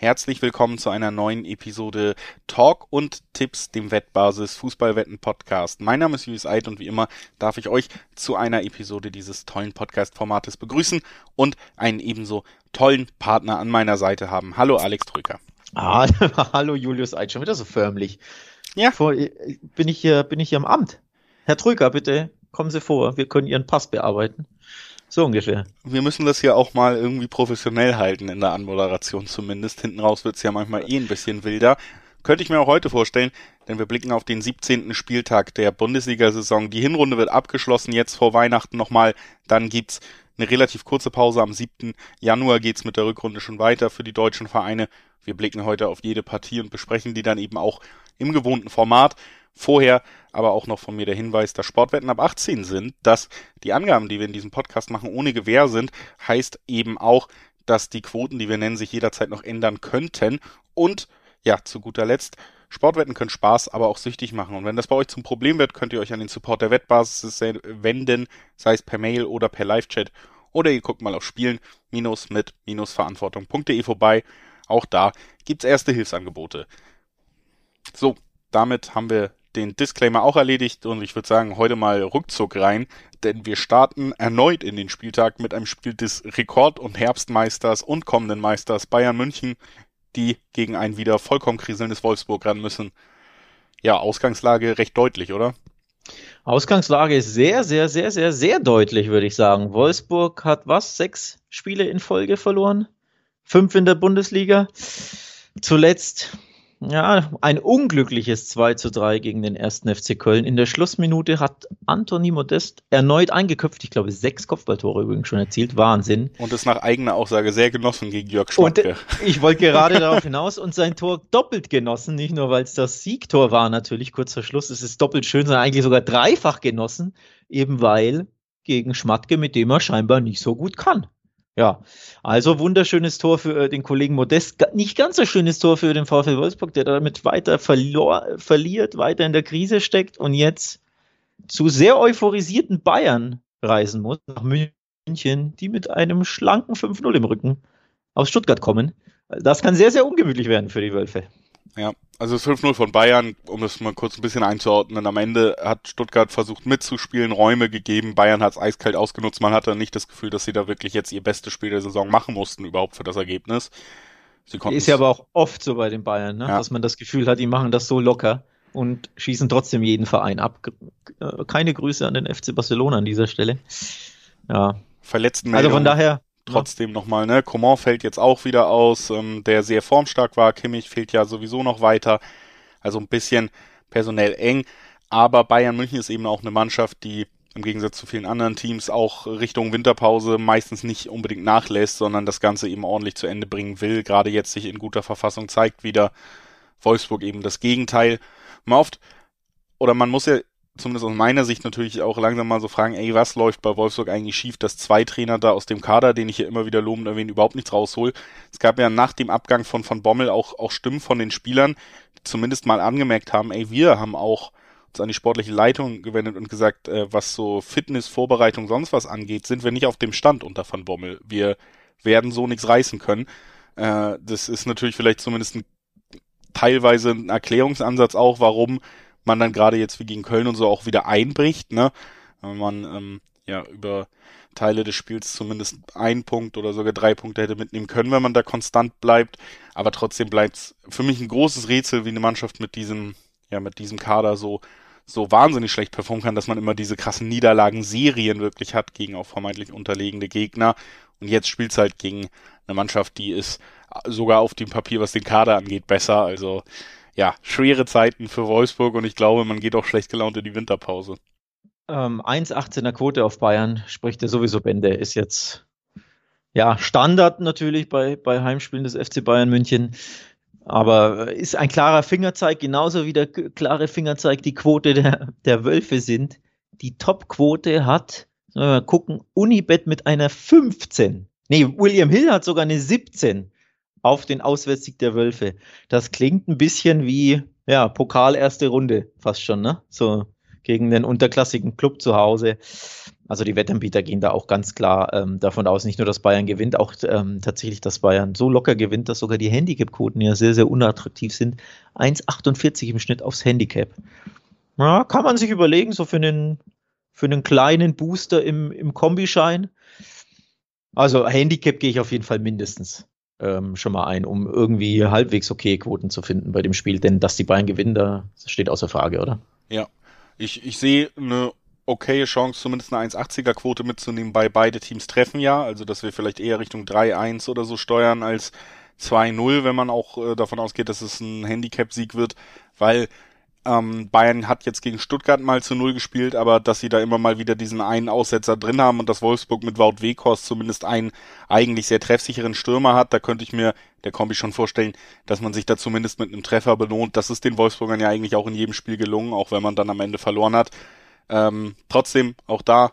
Herzlich willkommen zu einer neuen Episode Talk und Tipps, dem Wettbasis Fußballwetten Podcast. Mein Name ist Julius Eid und wie immer darf ich euch zu einer Episode dieses tollen Podcast-Formates begrüßen und einen ebenso tollen Partner an meiner Seite haben. Hallo Alex Drücker. Ah, hallo Julius Eid, schon wieder so förmlich. Ja. Vor, bin ich hier, bin ich hier am Amt. Herr Trüger, bitte kommen Sie vor, wir können Ihren Pass bearbeiten. So ungefähr. Wir müssen das hier auch mal irgendwie professionell halten in der Anmoderation zumindest. Hinten raus wird's ja manchmal eh ein bisschen wilder. Könnte ich mir auch heute vorstellen, denn wir blicken auf den 17. Spieltag der Bundesliga-Saison. Die Hinrunde wird abgeschlossen, jetzt vor Weihnachten nochmal. Dann gibt's eine relativ kurze Pause. Am 7. Januar geht's mit der Rückrunde schon weiter für die deutschen Vereine. Wir blicken heute auf jede Partie und besprechen die dann eben auch im gewohnten Format. Vorher aber auch noch von mir der Hinweis, dass Sportwetten ab 18 sind, dass die Angaben, die wir in diesem Podcast machen, ohne Gewähr sind, heißt eben auch, dass die Quoten, die wir nennen, sich jederzeit noch ändern könnten. Und ja, zu guter Letzt, Sportwetten können Spaß, aber auch süchtig machen. Und wenn das bei euch zum Problem wird, könnt ihr euch an den Support der Wettbasis wenden, sei es per Mail oder per Live-Chat. Oder ihr guckt mal auf spielen-mit-verantwortung.de vorbei. Auch da gibt's erste Hilfsangebote. So, damit haben wir den Disclaimer auch erledigt und ich würde sagen, heute mal Rückzug rein, denn wir starten erneut in den Spieltag mit einem Spiel des Rekord- und Herbstmeisters und kommenden Meisters Bayern München, die gegen ein wieder vollkommen kriselndes Wolfsburg ran müssen. Ja, Ausgangslage recht deutlich, oder? Ausgangslage ist sehr, sehr, sehr, sehr, sehr deutlich, würde ich sagen. Wolfsburg hat was? Sechs Spiele in Folge verloren? Fünf in der Bundesliga. Zuletzt ja, ein unglückliches 2 zu 3 gegen den ersten FC Köln. In der Schlussminute hat Anthony Modest erneut eingeköpft. Ich glaube, sechs Kopfballtore übrigens schon erzielt. Wahnsinn. Und ist nach eigener Aussage sehr genossen gegen Jörg Schmatke. Und ich wollte gerade darauf hinaus und sein Tor doppelt genossen. Nicht nur, weil es das Siegtor war, natürlich kurz vor Schluss. Es ist doppelt schön, sondern eigentlich sogar dreifach genossen. Eben weil gegen Schmatke, mit dem er scheinbar nicht so gut kann. Ja, also wunderschönes Tor für äh, den Kollegen Modest. Nicht ganz so schönes Tor für den VfL Wolfsburg, der damit weiter verlor, verliert, weiter in der Krise steckt und jetzt zu sehr euphorisierten Bayern reisen muss, nach München, die mit einem schlanken 5-0 im Rücken aus Stuttgart kommen. Das kann sehr, sehr ungemütlich werden für die Wölfe. Ja, also 5-0 von Bayern, um es mal kurz ein bisschen einzuordnen. Am Ende hat Stuttgart versucht mitzuspielen, Räume gegeben. Bayern hat es eiskalt ausgenutzt. Man hatte nicht das Gefühl, dass sie da wirklich jetzt ihr bestes Spiel der Saison machen mussten, überhaupt für das Ergebnis. Sie Ist ja aber auch oft so bei den Bayern, ne? Ja. dass man das Gefühl hat, die machen das so locker und schießen trotzdem jeden Verein ab. Äh, keine Grüße an den FC Barcelona an dieser Stelle. Ja. Verletzten Also von daher trotzdem nochmal, ne? Coman fällt jetzt auch wieder aus, ähm, der sehr formstark war. Kimmich fehlt ja sowieso noch weiter. Also ein bisschen personell eng. Aber Bayern München ist eben auch eine Mannschaft, die im Gegensatz zu vielen anderen Teams auch Richtung Winterpause meistens nicht unbedingt nachlässt, sondern das Ganze eben ordentlich zu Ende bringen will. Gerade jetzt sich in guter Verfassung zeigt wieder Wolfsburg eben das Gegenteil. Man oft, oder man muss ja zumindest aus meiner Sicht natürlich auch langsam mal so fragen, ey, was läuft bei Wolfsburg eigentlich schief, dass zwei Trainer da aus dem Kader, den ich hier immer wieder lobend erwähne, überhaupt nichts raushol. Es gab ja nach dem Abgang von von Bommel auch, auch Stimmen von den Spielern, die zumindest mal angemerkt haben, ey, wir haben auch uns an die sportliche Leitung gewendet und gesagt, äh, was so Fitness, Vorbereitung, sonst was angeht, sind wir nicht auf dem Stand unter Van Bommel. Wir werden so nichts reißen können. Äh, das ist natürlich vielleicht zumindest ein, teilweise ein Erklärungsansatz auch, warum man dann gerade jetzt wie gegen Köln und so auch wieder einbricht, ne? Wenn man ähm, ja über Teile des Spiels zumindest einen Punkt oder sogar drei Punkte hätte mitnehmen können, wenn man da konstant bleibt. Aber trotzdem bleibt es für mich ein großes Rätsel, wie eine Mannschaft mit diesem, ja, mit diesem Kader so, so wahnsinnig schlecht performen kann, dass man immer diese krassen Niederlagen-Serien wirklich hat gegen auch vermeintlich unterlegene Gegner. Und jetzt spielt es halt gegen eine Mannschaft, die ist sogar auf dem Papier, was den Kader angeht, besser. Also ja, schwere Zeiten für Wolfsburg und ich glaube, man geht auch schlecht gelaunt in die Winterpause. Ähm, 1,18er Quote auf Bayern spricht ja sowieso Bände, ist jetzt ja Standard natürlich bei, bei Heimspielen des FC Bayern München. Aber ist ein klarer Fingerzeig, genauso wie der klare Fingerzeig die Quote der, der Wölfe sind. Die Top-Quote hat, mal gucken, Unibet mit einer 15. Nee, William Hill hat sogar eine 17 auf den Auswärtssieg der Wölfe. Das klingt ein bisschen wie, ja, Pokal erste Runde, fast schon, ne? So gegen den unterklassigen Club zu Hause. Also die Wettanbieter gehen da auch ganz klar ähm, davon aus, nicht nur, dass Bayern gewinnt, auch ähm, tatsächlich, dass Bayern so locker gewinnt, dass sogar die Handicap-Quoten ja sehr, sehr unattraktiv sind. 1,48 im Schnitt aufs Handicap. Ja, kann man sich überlegen, so für einen, für einen kleinen Booster im, im Kombischein. Also Handicap gehe ich auf jeden Fall mindestens ähm, schon mal ein, um irgendwie halbwegs okay Quoten zu finden bei dem Spiel. Denn dass die Bayern gewinnen, da steht außer Frage, oder? Ja, ich, ich sehe eine okaye Chance, zumindest eine 1,80er Quote mitzunehmen, bei beide Teams treffen ja. Also, dass wir vielleicht eher Richtung 3-1 oder so steuern als 2-0, wenn man auch äh, davon ausgeht, dass es ein Handicap-Sieg wird, weil ähm, Bayern hat jetzt gegen Stuttgart mal zu Null gespielt, aber dass sie da immer mal wieder diesen einen Aussetzer drin haben und dass Wolfsburg mit Wout Weghorst zumindest einen eigentlich sehr treffsicheren Stürmer hat, da könnte ich mir der Kombi schon vorstellen, dass man sich da zumindest mit einem Treffer belohnt. Das ist den Wolfsburgern ja eigentlich auch in jedem Spiel gelungen, auch wenn man dann am Ende verloren hat. Ähm, trotzdem, auch da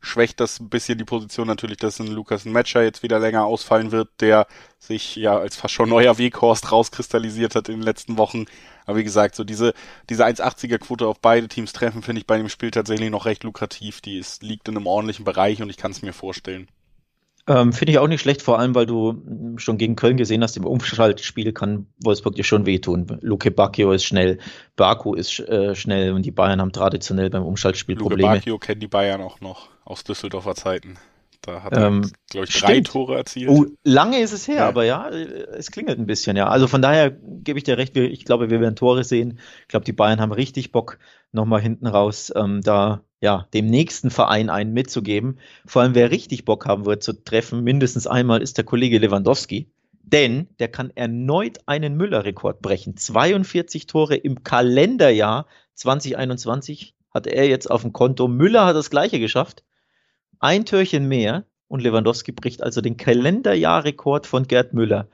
schwächt das ein bisschen die Position natürlich, dass ein Lukas Matcher jetzt wieder länger ausfallen wird, der sich ja als fast schon neuer Weghorst rauskristallisiert hat in den letzten Wochen. Aber wie gesagt, so diese, diese 1,80er Quote auf beide Teams treffen, finde ich bei dem Spiel tatsächlich noch recht lukrativ. Die ist, liegt in einem ordentlichen Bereich und ich kann es mir vorstellen. Ähm, Finde ich auch nicht schlecht, vor allem, weil du schon gegen Köln gesehen hast, im Umschaltspiel kann Wolfsburg dir schon wehtun. Luke Bacchio ist schnell, Baku ist äh, schnell und die Bayern haben traditionell beim Umschaltspiel Luke Probleme. Luke Bacchio kennen die Bayern auch noch aus Düsseldorfer Zeiten. Da hat er, ähm, glaube ich, drei stimmt. Tore erzielt. Oh, lange ist es her, ja. aber ja, es klingelt ein bisschen, ja. Also von daher gebe ich dir recht, ich glaube, wir werden Tore sehen. Ich glaube, die Bayern haben richtig Bock, nochmal hinten raus ähm, da ja, dem nächsten Verein einen mitzugeben. Vor allem, wer richtig Bock haben wird zu treffen, mindestens einmal, ist der Kollege Lewandowski. Denn der kann erneut einen Müller-Rekord brechen. 42 Tore im Kalenderjahr 2021 hat er jetzt auf dem Konto. Müller hat das gleiche geschafft. Ein Türchen mehr und Lewandowski bricht also den Kalenderjahrrekord von Gerd Müller.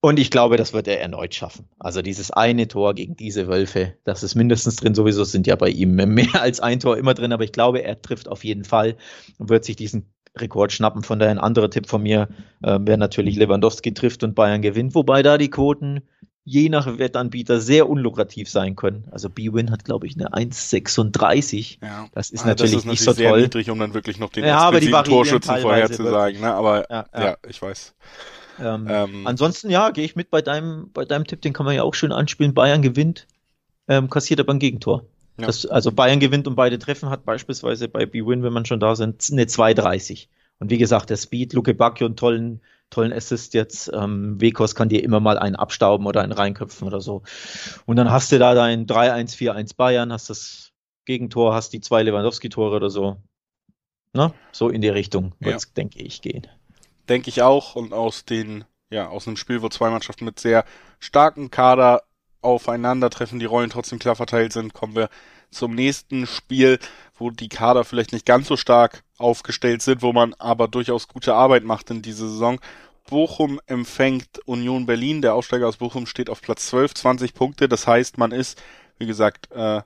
Und ich glaube, das wird er erneut schaffen. Also dieses eine Tor gegen diese Wölfe, das ist mindestens drin. Sowieso sind ja bei ihm mehr als ein Tor immer drin, aber ich glaube, er trifft auf jeden Fall und wird sich diesen Rekord schnappen. Von daher ein anderer Tipp von mir äh, wäre natürlich Lewandowski trifft und Bayern gewinnt, wobei da die Quoten je nach Wettanbieter sehr unlukrativ sein können. Also B-Win hat, glaube ich, eine 1,36. Ja. Das ist also natürlich das ist nicht so sehr toll. niedrig, um dann wirklich noch den ja, aber die Torschützen vorherzusagen. Ne? Aber ja, ja, ja, ich weiß. Ähm, ähm, ansonsten, ja, gehe ich mit bei deinem, bei deinem Tipp, den kann man ja auch schön anspielen. Bayern gewinnt, ähm, kassiert aber ein Gegentor. Ja. Das, also Bayern gewinnt und beide treffen, hat beispielsweise bei B-Win, wenn man schon da sind, eine 2,30. Und wie gesagt, der Speed, Luke Bacchio einen tollen, tollen Assist jetzt. Ähm, Wekos kann dir immer mal einen abstauben oder einen reinköpfen oder so. Und dann hast du da dein 3-1, 4-1 Bayern, hast das Gegentor, hast die zwei Lewandowski-Tore oder so. Ne? So in die Richtung wird es, ja. denke ich, gehen denke ich auch. Und aus den, ja, aus einem Spiel, wo zwei Mannschaften mit sehr starken Kader aufeinandertreffen, die Rollen trotzdem klar verteilt sind, kommen wir zum nächsten Spiel, wo die Kader vielleicht nicht ganz so stark aufgestellt sind, wo man aber durchaus gute Arbeit macht in dieser Saison. Bochum empfängt Union Berlin. Der Aufsteiger aus Bochum steht auf Platz 12, 20 Punkte. Das heißt, man ist, wie gesagt, äh,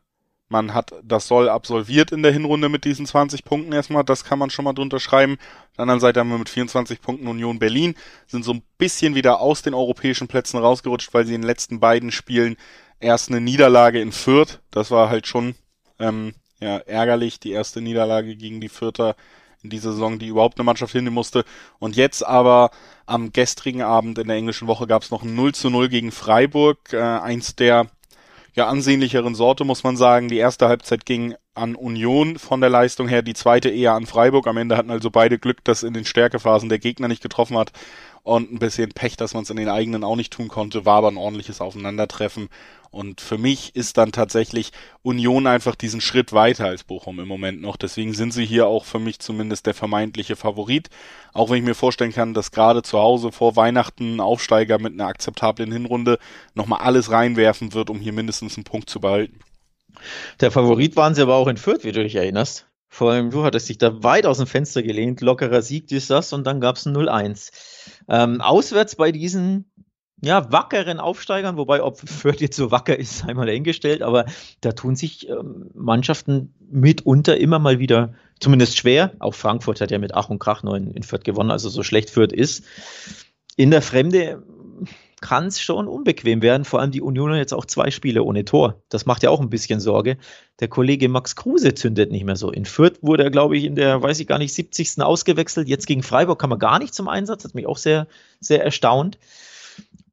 man hat das Soll absolviert in der Hinrunde mit diesen 20 Punkten erstmal. Das kann man schon mal drunter schreiben. Auf der anderen Seite haben wir mit 24 Punkten Union Berlin, sind so ein bisschen wieder aus den europäischen Plätzen rausgerutscht, weil sie in den letzten beiden Spielen erst eine Niederlage in Fürth, das war halt schon ähm, ja, ärgerlich, die erste Niederlage gegen die Fürther in dieser Saison, die überhaupt eine Mannschaft hinnehmen musste. Und jetzt aber am gestrigen Abend in der englischen Woche gab es noch ein 0 zu 0 gegen Freiburg, äh, eins der ja ansehnlicheren Sorte, muss man sagen. Die erste Halbzeit ging an Union von der Leistung her, die zweite eher an Freiburg. Am Ende hatten also beide Glück, dass in den Stärkephasen der Gegner nicht getroffen hat und ein bisschen Pech, dass man es in den eigenen auch nicht tun konnte, war aber ein ordentliches Aufeinandertreffen. Und für mich ist dann tatsächlich Union einfach diesen Schritt weiter als Bochum im Moment noch. Deswegen sind sie hier auch für mich zumindest der vermeintliche Favorit. Auch wenn ich mir vorstellen kann, dass gerade zu Hause vor Weihnachten ein Aufsteiger mit einer akzeptablen Hinrunde nochmal alles reinwerfen wird, um hier mindestens einen Punkt zu behalten. Der Favorit waren sie aber auch in Fürth, wie du dich erinnerst. Vor allem du hattest dich da weit aus dem Fenster gelehnt, lockerer Sieg ist das und dann gab es ein 0-1. Ähm, auswärts bei diesen ja, wackeren Aufsteigern, wobei ob Fürth jetzt so wacker ist, einmal dahingestellt, aber da tun sich ähm, Mannschaften mitunter immer mal wieder zumindest schwer. Auch Frankfurt hat ja mit Ach und Krach nur in, in Fürth gewonnen, also so schlecht Fürth ist. In der Fremde kann es schon unbequem werden. Vor allem die Union jetzt auch zwei Spiele ohne Tor. Das macht ja auch ein bisschen Sorge. Der Kollege Max Kruse zündet nicht mehr so. In Fürth wurde er, glaube ich, in der, weiß ich gar nicht, 70. ausgewechselt. Jetzt gegen Freiburg kam er gar nicht zum Einsatz. Hat mich auch sehr, sehr erstaunt.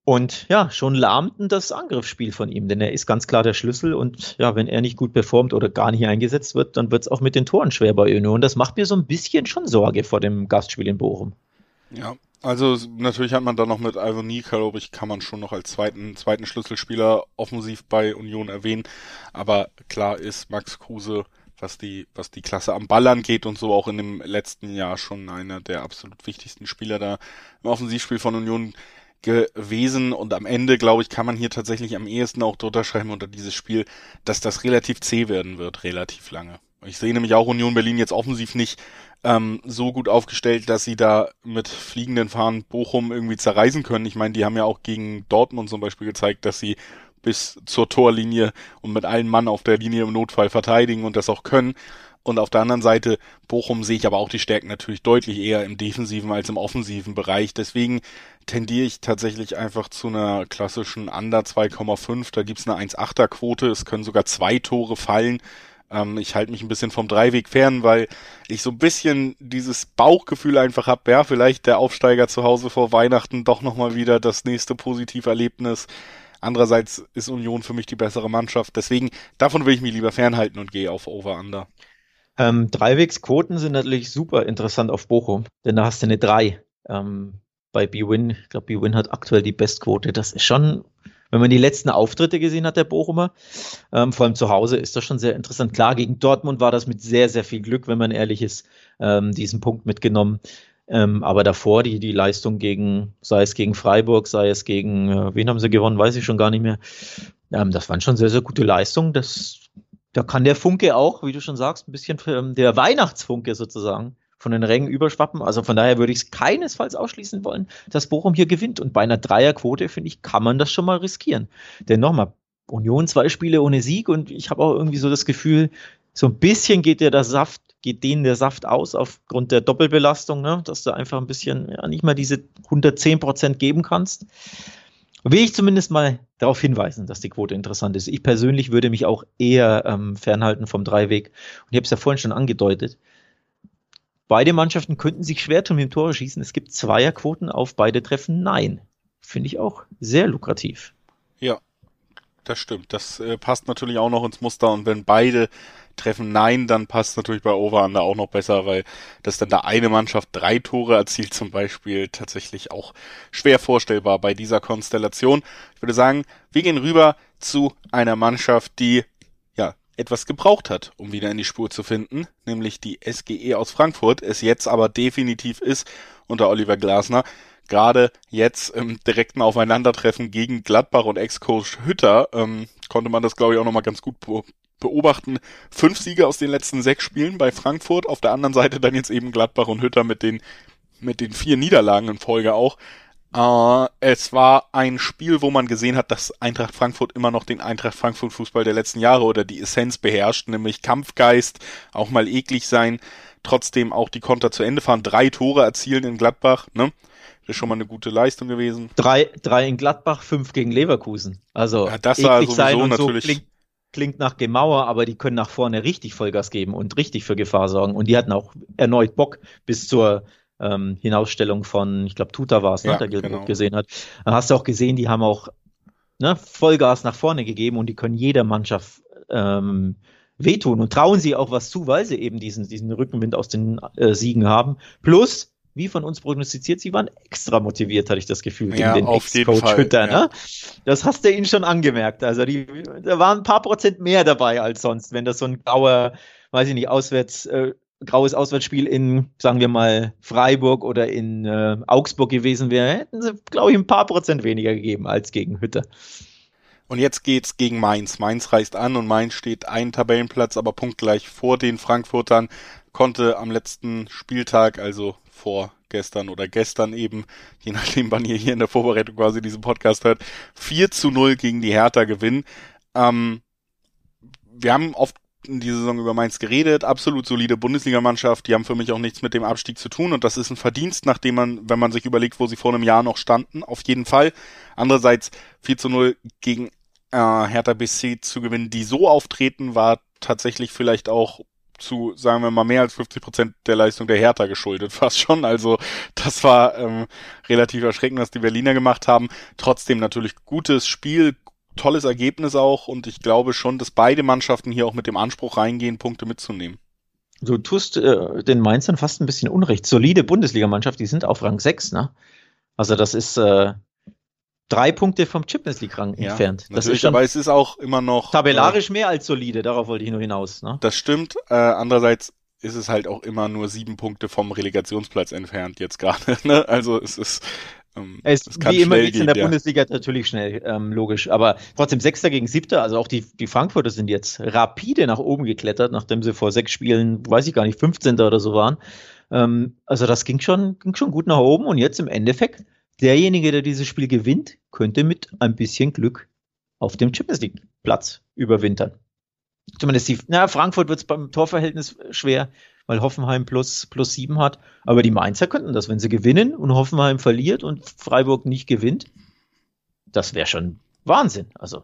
Und ja, schon lahmten das Angriffsspiel von ihm, denn er ist ganz klar der Schlüssel. Und ja, wenn er nicht gut performt oder gar nicht eingesetzt wird, dann wird es auch mit den Toren schwer bei Union. Das macht mir so ein bisschen schon Sorge vor dem Gastspiel in Bochum. Ja, also natürlich hat man da noch mit Ivonie, glaube ich, kann man schon noch als zweiten, zweiten Schlüsselspieler offensiv bei Union erwähnen. Aber klar ist Max Kruse, was die, was die Klasse am Ball angeht und so auch in dem letzten Jahr schon einer der absolut wichtigsten Spieler da im Offensivspiel von Union gewesen und am Ende, glaube ich, kann man hier tatsächlich am ehesten auch drunter schreiben unter dieses Spiel, dass das relativ zäh werden wird, relativ lange. Ich sehe nämlich auch Union Berlin jetzt offensiv nicht ähm, so gut aufgestellt, dass sie da mit fliegenden Fahnen Bochum irgendwie zerreißen können. Ich meine, die haben ja auch gegen Dortmund zum Beispiel gezeigt, dass sie bis zur Torlinie und mit allen Mann auf der Linie im Notfall verteidigen und das auch können. Und auf der anderen Seite, Bochum sehe ich aber auch die Stärken natürlich deutlich eher im defensiven als im offensiven Bereich. Deswegen tendiere ich tatsächlich einfach zu einer klassischen Under 2,5. Da gibt's eine 1,8er Quote. Es können sogar zwei Tore fallen. Ähm, ich halte mich ein bisschen vom Dreiweg fern, weil ich so ein bisschen dieses Bauchgefühl einfach habe, ja, vielleicht der Aufsteiger zu Hause vor Weihnachten doch nochmal wieder das nächste Positiverlebnis. Andererseits ist Union für mich die bessere Mannschaft. Deswegen, davon will ich mich lieber fernhalten und gehe auf Over-Under. Ähm, Dreiwegsquoten sind natürlich super interessant auf Bochum, denn da hast du eine 3. Ähm, bei B-Win, ich glaube, B-Win hat aktuell die Bestquote. Das ist schon wenn man die letzten Auftritte gesehen hat, der Bochumer, ähm, vor allem zu Hause, ist das schon sehr interessant. Klar, gegen Dortmund war das mit sehr, sehr viel Glück, wenn man ehrlich ist, ähm, diesen Punkt mitgenommen. Ähm, aber davor die, die Leistung gegen, sei es gegen Freiburg, sei es gegen, äh, wen haben sie gewonnen, weiß ich schon gar nicht mehr. Ähm, das waren schon sehr, sehr gute Leistungen. Das, da kann der Funke auch, wie du schon sagst, ein bisschen ähm, der Weihnachtsfunke sozusagen von den Rängen überschwappen. Also von daher würde ich es keinesfalls ausschließen wollen, dass Bochum hier gewinnt. Und bei einer Dreierquote, finde ich, kann man das schon mal riskieren. Denn nochmal, Union zwei Spiele ohne Sieg und ich habe auch irgendwie so das Gefühl, so ein bisschen geht der, der Saft, geht denen der Saft aus aufgrund der Doppelbelastung, ne? dass du einfach ein bisschen ja, nicht mal diese 110 Prozent geben kannst. Will ich zumindest mal darauf hinweisen, dass die Quote interessant ist. Ich persönlich würde mich auch eher ähm, fernhalten vom Dreiweg. Und ich habe es ja vorhin schon angedeutet. Beide Mannschaften könnten sich schwer tun mit dem Tore schießen. Es gibt Zweierquoten auf beide Treffen. Nein. Finde ich auch sehr lukrativ. Ja, das stimmt. Das äh, passt natürlich auch noch ins Muster. Und wenn beide treffen Nein, dann passt natürlich bei Over-Under auch noch besser, weil dass dann da eine Mannschaft drei Tore erzielt zum Beispiel tatsächlich auch schwer vorstellbar bei dieser Konstellation. Ich würde sagen, wir gehen rüber zu einer Mannschaft, die etwas gebraucht hat, um wieder in die Spur zu finden, nämlich die SGE aus Frankfurt, es jetzt aber definitiv ist unter Oliver Glasner. Gerade jetzt im direkten Aufeinandertreffen gegen Gladbach und Ex-Coach Hütter ähm, konnte man das, glaube ich, auch nochmal ganz gut beobachten. Fünf Siege aus den letzten sechs Spielen bei Frankfurt, auf der anderen Seite dann jetzt eben Gladbach und Hütter mit den mit den vier Niederlagen in Folge auch. Uh, es war ein Spiel, wo man gesehen hat, dass Eintracht Frankfurt immer noch den Eintracht Frankfurt Fußball der letzten Jahre oder die Essenz beherrscht, nämlich Kampfgeist, auch mal eklig sein, trotzdem auch die Konter zu Ende fahren, drei Tore erzielen in Gladbach, ne? Das ist schon mal eine gute Leistung gewesen. Drei, drei in Gladbach, fünf gegen Leverkusen. Also ja, das war sowieso sein und natürlich. So klingt, klingt nach Gemauer, aber die können nach vorne richtig Vollgas geben und richtig für Gefahr sorgen. Und die hatten auch erneut Bock bis zur ähm, Hinausstellung von, ich glaube, Tuta war es, ne, der genau. gesehen hat. Dann hast du auch gesehen, die haben auch ne, Vollgas nach vorne gegeben und die können jeder Mannschaft ähm, wehtun und trauen sie auch was zu, weil sie eben diesen, diesen Rückenwind aus den äh, Siegen haben. Plus, wie von uns prognostiziert, sie waren extra motiviert, hatte ich das Gefühl, gegen ja, den Ex-Coach Hütter. Ja. Ne? Das hast du ihnen schon angemerkt. Also die, da waren ein paar Prozent mehr dabei als sonst, wenn das so ein grauer, weiß ich nicht, auswärts äh, graues Auswärtsspiel in, sagen wir mal, Freiburg oder in äh, Augsburg gewesen wäre, hätten sie, glaube ich, ein paar Prozent weniger gegeben als gegen Hütte. Und jetzt geht's gegen Mainz. Mainz reist an und Mainz steht einen Tabellenplatz, aber punktgleich vor den Frankfurtern, konnte am letzten Spieltag, also vor gestern oder gestern eben, je nachdem, wann ihr hier in der Vorbereitung quasi diesen Podcast hört, 4 zu 0 gegen die Hertha gewinnen. Ähm, wir haben oft dieser Saison über Mainz geredet. Absolut solide Bundesligamannschaft. Die haben für mich auch nichts mit dem Abstieg zu tun. Und das ist ein Verdienst, nachdem man, wenn man sich überlegt, wo sie vor einem Jahr noch standen, auf jeden Fall. Andererseits 4 zu 0 gegen äh, Hertha BC zu gewinnen, die so auftreten, war tatsächlich vielleicht auch zu, sagen wir mal, mehr als 50 Prozent der Leistung der Hertha geschuldet, fast schon. Also das war ähm, relativ erschreckend, was die Berliner gemacht haben. Trotzdem natürlich gutes Spiel, tolles Ergebnis auch und ich glaube schon, dass beide Mannschaften hier auch mit dem Anspruch reingehen, Punkte mitzunehmen. Du tust äh, den Mainzern fast ein bisschen Unrecht. Solide Bundesligamannschaft, die sind auf Rang 6, ne? Also das ist äh, drei Punkte vom Champions League Rang ja, entfernt. Das ist aber es ist auch immer noch tabellarisch äh, mehr als solide. Darauf wollte ich nur hinaus. Ne? Das stimmt. Äh, andererseits ist es halt auch immer nur sieben Punkte vom Relegationsplatz entfernt jetzt gerade. Ne? Also es ist ähm, es ist wie immer geht's in der ja. Bundesliga natürlich schnell, ähm, logisch. Aber trotzdem Sechster gegen Siebter, also auch die, die Frankfurter sind jetzt rapide nach oben geklettert, nachdem sie vor sechs Spielen, weiß ich gar nicht, 15. oder so waren. Ähm, also das ging schon, ging schon gut nach oben und jetzt im Endeffekt derjenige, der dieses Spiel gewinnt, könnte mit ein bisschen Glück auf dem Champions League Platz überwintern. Zumindest die, na, Frankfurt wird es beim Torverhältnis schwer, weil Hoffenheim plus, plus sieben hat. Aber die Mainzer könnten das, wenn sie gewinnen und Hoffenheim verliert und Freiburg nicht gewinnt. Das wäre schon Wahnsinn. Also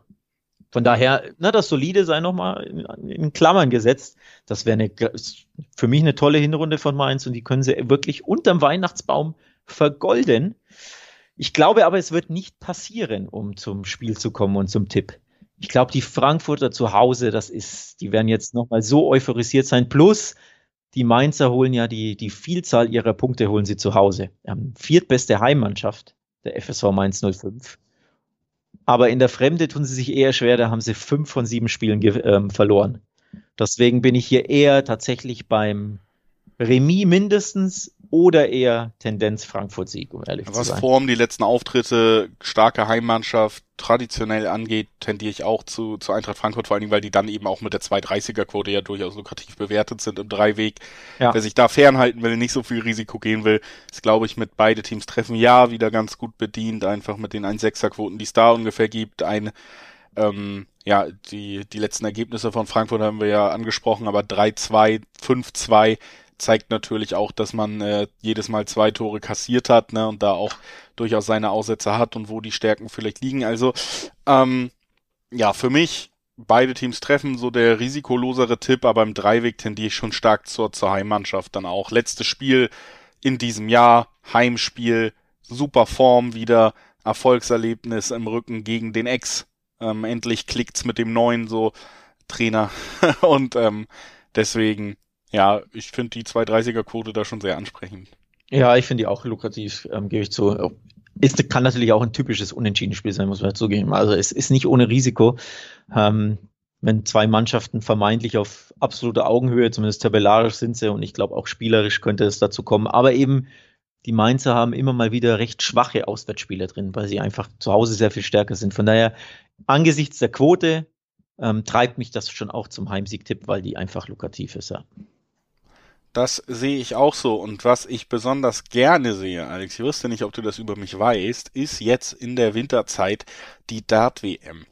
von daher, na, das Solide sei nochmal in, in Klammern gesetzt. Das wäre für mich eine tolle Hinrunde von Mainz und die können sie wirklich unterm Weihnachtsbaum vergolden. Ich glaube aber, es wird nicht passieren, um zum Spiel zu kommen und zum Tipp. Ich glaube, die Frankfurter zu Hause, das ist, die werden jetzt nochmal so euphorisiert sein. Plus, die Mainzer holen ja die, die Vielzahl ihrer Punkte holen sie zu Hause. Ähm, viertbeste Heimmannschaft, der FSV Mainz 05. Aber in der Fremde tun sie sich eher schwer, da haben sie fünf von sieben Spielen ähm, verloren. Deswegen bin ich hier eher tatsächlich beim Remis mindestens oder eher Tendenz Frankfurt-Sieg, um ehrlich Was zu sein. Was Form, die letzten Auftritte, starke Heimmannschaft, traditionell angeht, tendiere ich auch zu, zu Eintracht Frankfurt, vor allen Dingen, weil die dann eben auch mit der 230er-Quote ja durchaus lukrativ bewertet sind im Dreiweg. Ja. Wer sich da fernhalten will, nicht so viel Risiko gehen will, ist, glaube ich, mit beide Teams treffen ja wieder ganz gut bedient, einfach mit den 1,6er-Quoten, die es da ungefähr gibt. Ein ähm, ja, die, die letzten Ergebnisse von Frankfurt haben wir ja angesprochen, aber 3-2, 5-2 zeigt natürlich auch, dass man äh, jedes Mal zwei Tore kassiert hat ne, und da auch durchaus seine Aussätze hat und wo die Stärken vielleicht liegen. Also ähm, ja, für mich beide Teams treffen, so der risikolosere Tipp, aber im Dreiweg tendiere ich schon stark zur, zur Heimmannschaft dann auch. Letztes Spiel in diesem Jahr, Heimspiel, super Form wieder, Erfolgserlebnis im Rücken gegen den Ex. Ähm, endlich klickt's mit dem neuen so Trainer und ähm, deswegen ja, ich finde die 230er-Quote da schon sehr ansprechend. Ja, ich finde die auch lukrativ, ähm, gebe ich zu. Ist, kann natürlich auch ein typisches Unentschieden-Spiel sein, muss man zugeben. Also es ist nicht ohne Risiko. Ähm, wenn zwei Mannschaften vermeintlich auf absoluter Augenhöhe, zumindest tabellarisch sind sie und ich glaube auch spielerisch könnte es dazu kommen. Aber eben die Mainzer haben immer mal wieder recht schwache Auswärtsspieler drin, weil sie einfach zu Hause sehr viel stärker sind. Von daher, angesichts der Quote, ähm, treibt mich das schon auch zum Heimsieg-Tipp, weil die einfach lukrativ ist. Ja. Das sehe ich auch so. Und was ich besonders gerne sehe, Alex, ich wüsste nicht, ob du das über mich weißt, ist jetzt in der Winterzeit die Dart-WM.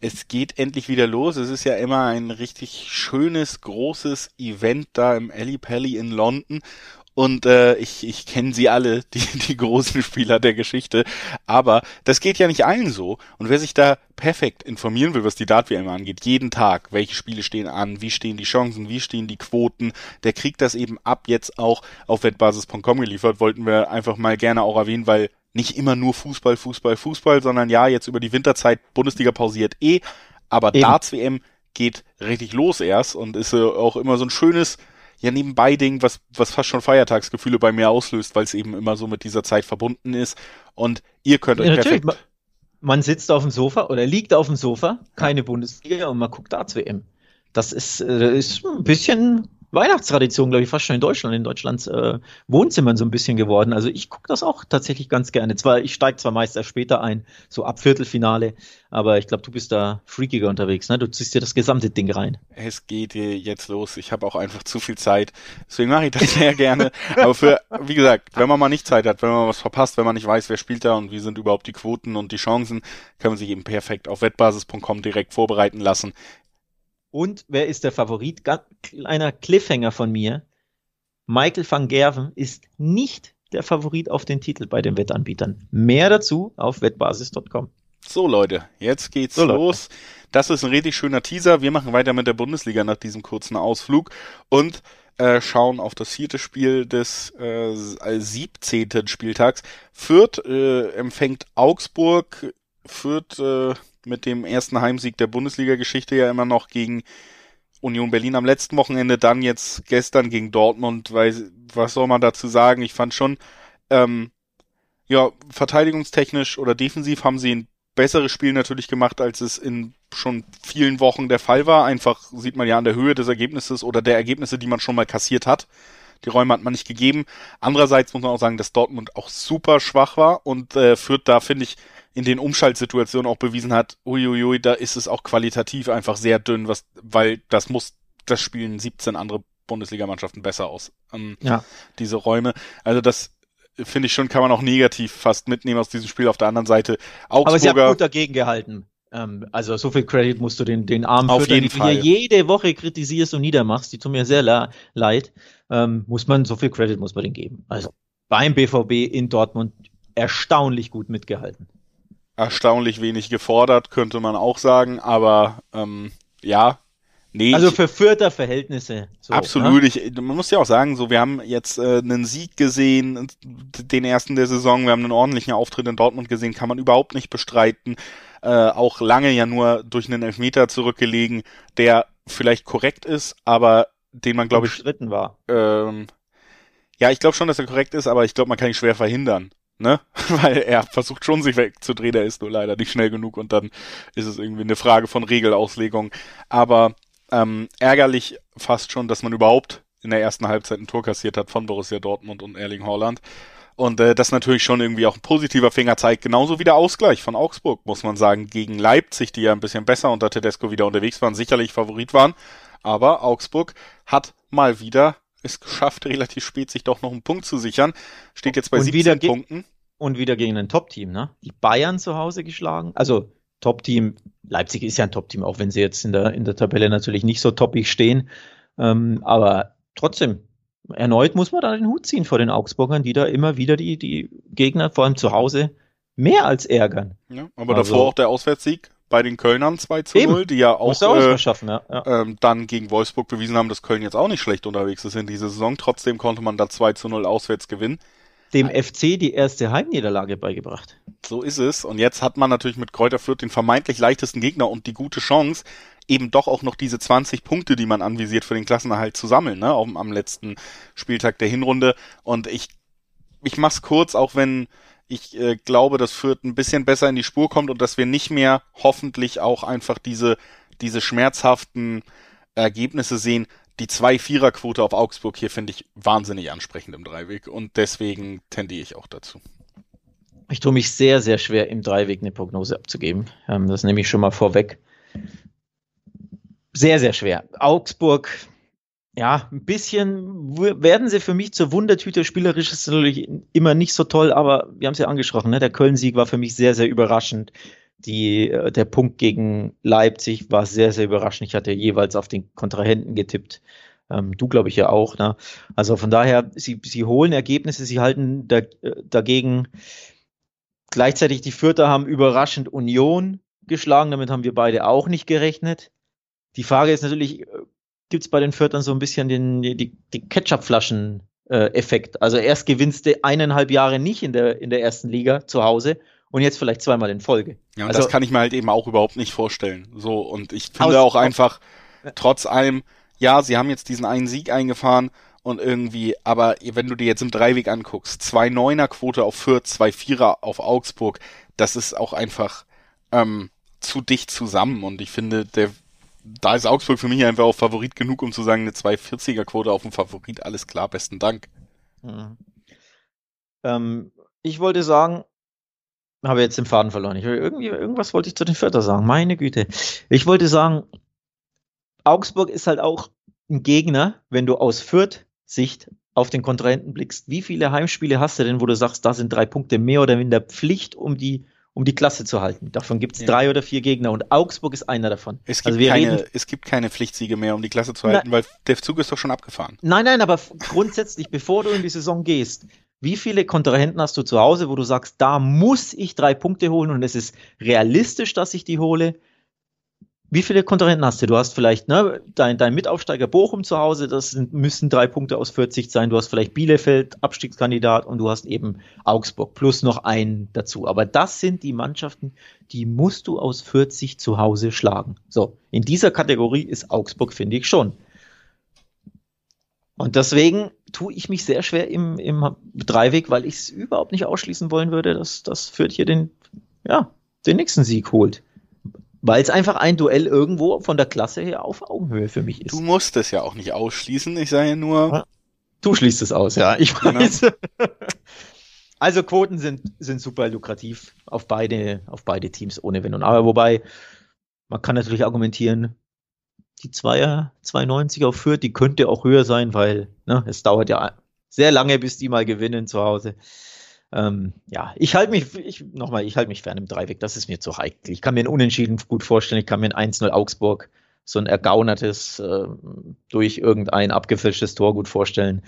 Es geht endlich wieder los. Es ist ja immer ein richtig schönes, großes Event da im Alley Pally in London. Und äh, ich, ich kenne sie alle, die, die großen Spieler der Geschichte. Aber das geht ja nicht allen so. Und wer sich da perfekt informieren will, was die Dart-WM angeht, jeden Tag, welche Spiele stehen an, wie stehen die Chancen, wie stehen die Quoten, der kriegt das eben ab jetzt auch auf wettbasis.com geliefert. Wollten wir einfach mal gerne auch erwähnen, weil nicht immer nur Fußball, Fußball, Fußball, sondern ja, jetzt über die Winterzeit Bundesliga pausiert eh. Aber Darts-WM geht richtig los erst und ist äh, auch immer so ein schönes ja nebenbei Ding, was, was fast schon Feiertagsgefühle bei mir auslöst, weil es eben immer so mit dieser Zeit verbunden ist. Und ihr könnt euch ja, perfekt. Man sitzt auf dem Sofa oder liegt auf dem Sofa, keine ja. Bundesliga und man guckt Darts WM. Das ist, äh, ist ein bisschen Weihnachtstradition, glaube ich, fast schon in Deutschland, in Deutschlands äh, Wohnzimmern so ein bisschen geworden. Also ich gucke das auch tatsächlich ganz gerne. Zwar, ich steige zwar meist erst später ein, so ab Viertelfinale, aber ich glaube, du bist da freakiger unterwegs, ne? Du ziehst dir das gesamte Ding rein. Es geht jetzt los. Ich habe auch einfach zu viel Zeit. Deswegen mache ich das sehr gerne. Aber für, wie gesagt, wenn man mal nicht Zeit hat, wenn man was verpasst, wenn man nicht weiß, wer spielt da und wie sind überhaupt die Quoten und die Chancen, kann man sich eben perfekt auf wettbasis.com direkt vorbereiten lassen Und wer ist der Favorit? Ganz kleiner Cliffhanger von mir. Michael van Gerven ist nicht der Favorit auf den Titel bei den Wettanbietern. Mehr dazu auf wettbasis.com. So Leute, jetzt geht's so, los. Leute. Das ist ein richtig schöner Teaser. Wir machen weiter mit der Bundesliga nach diesem kurzen Ausflug und äh, schauen auf das vierte Spiel des äh, 17. Spieltags. Fürth äh, empfängt Augsburg. Fürth äh, mit dem ersten Heimsieg der Bundesliga-Geschichte ja immer noch gegen Union Berlin am letzten Wochenende, dann jetzt gestern gegen Dortmund, weil was soll man dazu sagen? Ich fand schon, ähm, ja, verteidigungstechnisch oder defensiv haben sie ein besseres Spiel natürlich gemacht, als es in schon vielen Wochen der Fall war. Einfach sieht man ja an der Höhe des Ergebnisses oder der Ergebnisse, die man schon mal kassiert hat. Die Räume hat man nicht gegeben. Andererseits muss man auch sagen, dass Dortmund auch super schwach war und äh, führt da, finde ich, in den Umschaltsituationen auch bewiesen hat, uiuiui, da ist es auch qualitativ einfach sehr dünn, was, weil das muss, das spielen 17 andere Bundesligamannschaften besser aus. Ähm, ja. Diese Räume. Also das finde ich schon, kann man auch negativ fast mitnehmen aus diesem Spiel. Auf der anderen Seite Augsburger. Aber sie haben gut dagegen gehalten. Ähm, also so viel Credit musst du den, den armen Auf jeden die Fall. du hier jede Woche kritisierst und niedermachst, die tun mir sehr leid, ähm, muss man, so viel Credit muss man den geben. Also beim BVB in Dortmund erstaunlich gut mitgehalten. Erstaunlich wenig gefordert, könnte man auch sagen, aber ähm, ja, Nee, also für Fürther Verhältnisse. So, absolut. Ne? Ich, man muss ja auch sagen, so wir haben jetzt äh, einen Sieg gesehen, den ersten der Saison. Wir haben einen ordentlichen Auftritt in Dortmund gesehen, kann man überhaupt nicht bestreiten. Äh, auch lange ja nur durch einen Elfmeter zurückgelegen, der vielleicht korrekt ist, aber den man glaube ich war. Ähm, ja, ich glaube schon, dass er korrekt ist, aber ich glaube, man kann ihn schwer verhindern ne? Weil er versucht schon sich wegzudrehen, er ist nur leider nicht schnell genug und dann ist es irgendwie eine Frage von Regelauslegung. Aber ähm, ärgerlich fast schon, dass man überhaupt in der ersten Halbzeit ein Tor kassiert hat von Borussia Dortmund und Erling Haaland. Und äh, das natürlich schon irgendwie auch ein positiver Finger zeigt. Genauso wie der Ausgleich von Augsburg, muss man sagen, gegen Leipzig, die ja ein bisschen besser unter Tedesco wieder unterwegs waren, sicherlich Favorit waren. Aber Augsburg hat mal wieder es geschafft, relativ spät sich doch noch einen Punkt zu sichern. Steht jetzt bei und 17 Punkten. Und wieder gegen ein Top-Team, ne? Die Bayern zu Hause geschlagen. Also Top-Team. Leipzig ist ja ein Top-Team, auch wenn sie jetzt in der, in der Tabelle natürlich nicht so toppig stehen. Ähm, aber trotzdem, erneut muss man da den Hut ziehen vor den Augsburgern, die da immer wieder die, die Gegner, vor allem zu Hause, mehr als ärgern. Ja, aber also, davor auch der Auswärtssieg bei den Kölnern 2 zu 0, die ja auch, äh, schaffen, ja, ja. Ähm, dann gegen Wolfsburg bewiesen haben, dass Köln jetzt auch nicht schlecht unterwegs ist in dieser Saison. Trotzdem konnte man da 2 zu 0 auswärts gewinnen dem FC die erste Heimniederlage beigebracht. So ist es. Und jetzt hat man natürlich mit Kräuter Fürth den vermeintlich leichtesten Gegner und die gute Chance, eben doch auch noch diese 20 Punkte, die man anvisiert für den Klassenerhalt zu sammeln, ne, am, am letzten Spieltag der Hinrunde. Und ich, ich mach's kurz, auch wenn ich äh, glaube, dass Fürth ein bisschen besser in die Spur kommt und dass wir nicht mehr hoffentlich auch einfach diese, diese schmerzhaften Ergebnisse sehen, die Zwei-Vierer-Quote auf Augsburg hier finde ich wahnsinnig ansprechend im Dreiweg und deswegen tendiere ich auch dazu. Ich tue mich sehr, sehr schwer, im Dreiweg eine Prognose abzugeben. Ähm, das nehme ich schon mal vorweg. Sehr, sehr schwer. Augsburg, ja, ein bisschen werden sie für mich zur Wundertüte. Spielerisch ist natürlich immer nicht so toll, aber wir haben es ja angesprochen, ne? der Köln-Sieg war für mich sehr, sehr überraschend. Die, äh, der Punkt gegen Leipzig war sehr, sehr überraschend. Ich hatte jeweils auf den Kontrahenten getippt. Ähm, du, glaube ich, ja auch. Ne? Also von daher, sie, sie holen Ergebnisse, sie halten da, äh, dagegen. Gleichzeitig die Vierter haben überraschend Union geschlagen. Damit haben wir beide auch nicht gerechnet. Die Frage ist natürlich, äh, gibt es bei den Viertern so ein bisschen den, die, die Ketchup-Flaschen-Effekt? Also erst gewinnst du eineinhalb Jahre nicht in der, in der ersten Liga zu Hause und jetzt vielleicht zweimal in Folge. Ja, und also, das kann ich mir halt eben auch überhaupt nicht vorstellen. So, und ich finde auch einfach, trotz allem, ja, sie haben jetzt diesen einen Sieg eingefahren und irgendwie, aber wenn du dir jetzt im Dreiweg anguckst, zwei Neuner Quote auf Fürth, zwei Vierer auf Augsburg, das ist auch einfach ähm, zu dicht zusammen und ich finde, der da ist Augsburg für mich einfach auch Favorit genug, um zu sagen, eine 240er Quote auf dem Favorit, alles klar, besten Dank. Mhm. Ähm, ich wollte sagen, habe jetzt den Faden verloren. Ich, irgendwie, irgendwas wollte ich zu den Vierter sagen. Meine Güte. Ich wollte sagen, Augsburg ist halt auch ein Gegner, wenn du aus Fürth-Sicht auf den Kontrahenten blickst. Wie viele Heimspiele hast du denn, wo du sagst, da sind drei Punkte mehr oder minder Pflicht, um die, um die Klasse zu halten. Davon gibt es ja. drei oder vier Gegner und Augsburg ist einer davon. Es gibt, also keine, reden, es gibt keine Pflichtsiege mehr, um die Klasse zu halten, na, weil der Zug ist doch schon abgefahren. Nein, nein, aber grundsätzlich, bevor du in die Saison gehst, wie viele Kontrahenten hast du zu Hause, wo du sagst, da muss ich drei Punkte holen und es ist realistisch, dass ich die hole? Wie viele Kontrahenten hast du? Du hast vielleicht ne, dein, dein Mitaufsteiger Bochum zu Hause, das sind, müssen drei Punkte aus 40 sein. Du hast vielleicht Bielefeld, Abstiegskandidat, und du hast eben Augsburg plus noch einen dazu. Aber das sind die Mannschaften, die musst du aus 40 zu Hause schlagen. So, in dieser Kategorie ist Augsburg, finde ich schon. Und deswegen tue ich mich sehr schwer im, im Dreiweg, weil ich es überhaupt nicht ausschließen wollen würde, dass das Fürth hier den, ja, den nächsten Sieg holt weil es einfach ein Duell irgendwo von der Klasse her auf Augenhöhe für mich ist. Du musst es ja auch nicht ausschließen, ich sage ja nur. Du schließt es aus, ja, ich genau. weiß. Genau. also Quoten sind, sind super lukrativ auf beide, auf beide Teams ohne Wenn und Aber, wobei man kann natürlich argumentieren, die Zweier 290 auf Fürth, die könnte auch höher sein, weil ne, es dauert ja sehr lange, bis die mal gewinnen zu Hause. Ähm, ja, ich halte mich, ich, nochmal, ich halte mich fern im Dreiweg, das ist mir zu heikel. Ich kann mir ein Unentschieden gut vorstellen, ich kann mir ein 1-0 Augsburg, so ein ergaunertes, äh, durch irgendein abgefälschtes Tor gut vorstellen.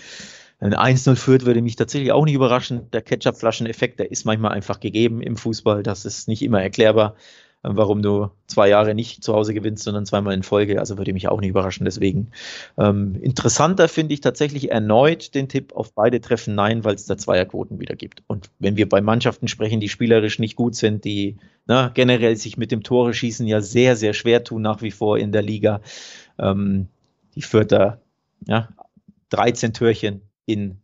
Ein 1-0 führt würde mich tatsächlich auch nicht überraschen. Der Ketchup-Flaschen-Effekt, der ist manchmal einfach gegeben im Fußball, das ist nicht immer erklärbar warum du zwei Jahre nicht zu Hause gewinnst, sondern zweimal in Folge. Also würde mich auch nicht überraschen. Deswegen ähm, interessanter finde ich tatsächlich erneut den Tipp auf beide Treffen Nein, weil es da Zweierquoten wieder gibt. Und wenn wir bei Mannschaften sprechen, die spielerisch nicht gut sind, die na, generell sich mit dem Tore schießen ja sehr, sehr schwer tun nach wie vor in der Liga. Ähm, die Vierter, ja, 13 Türchen in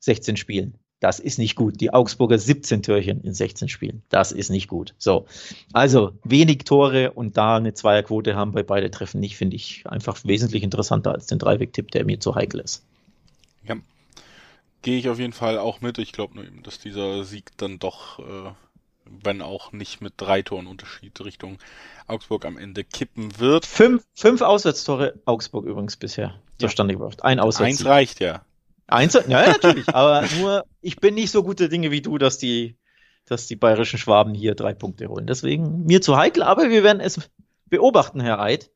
16 Spielen. Das ist nicht gut. Die Augsburger 17 Türchen in 16 Spielen. Das ist nicht gut. So. Also wenig Tore und da eine Zweierquote haben bei beide Treffen nicht, finde ich einfach wesentlich interessanter als den Dreiweg-Tipp, der mir zu heikel ist. Ja. Gehe ich auf jeden Fall auch mit. Ich glaube nur eben, dass dieser Sieg dann doch, äh, wenn auch nicht mit drei Toren Unterschied Richtung Augsburg am Ende kippen wird. Fünf, fünf Auswärtstore Augsburg übrigens bisher zustande ja. gebracht. Ein Auswärtssieg. Eins reicht ja. Eins, ja, natürlich, aber nur, ich bin nicht so gute Dinge wie du, dass die, dass die bayerischen Schwaben hier drei Punkte holen. Deswegen mir zu heikel, aber wir werden es beobachten, Herr Eid,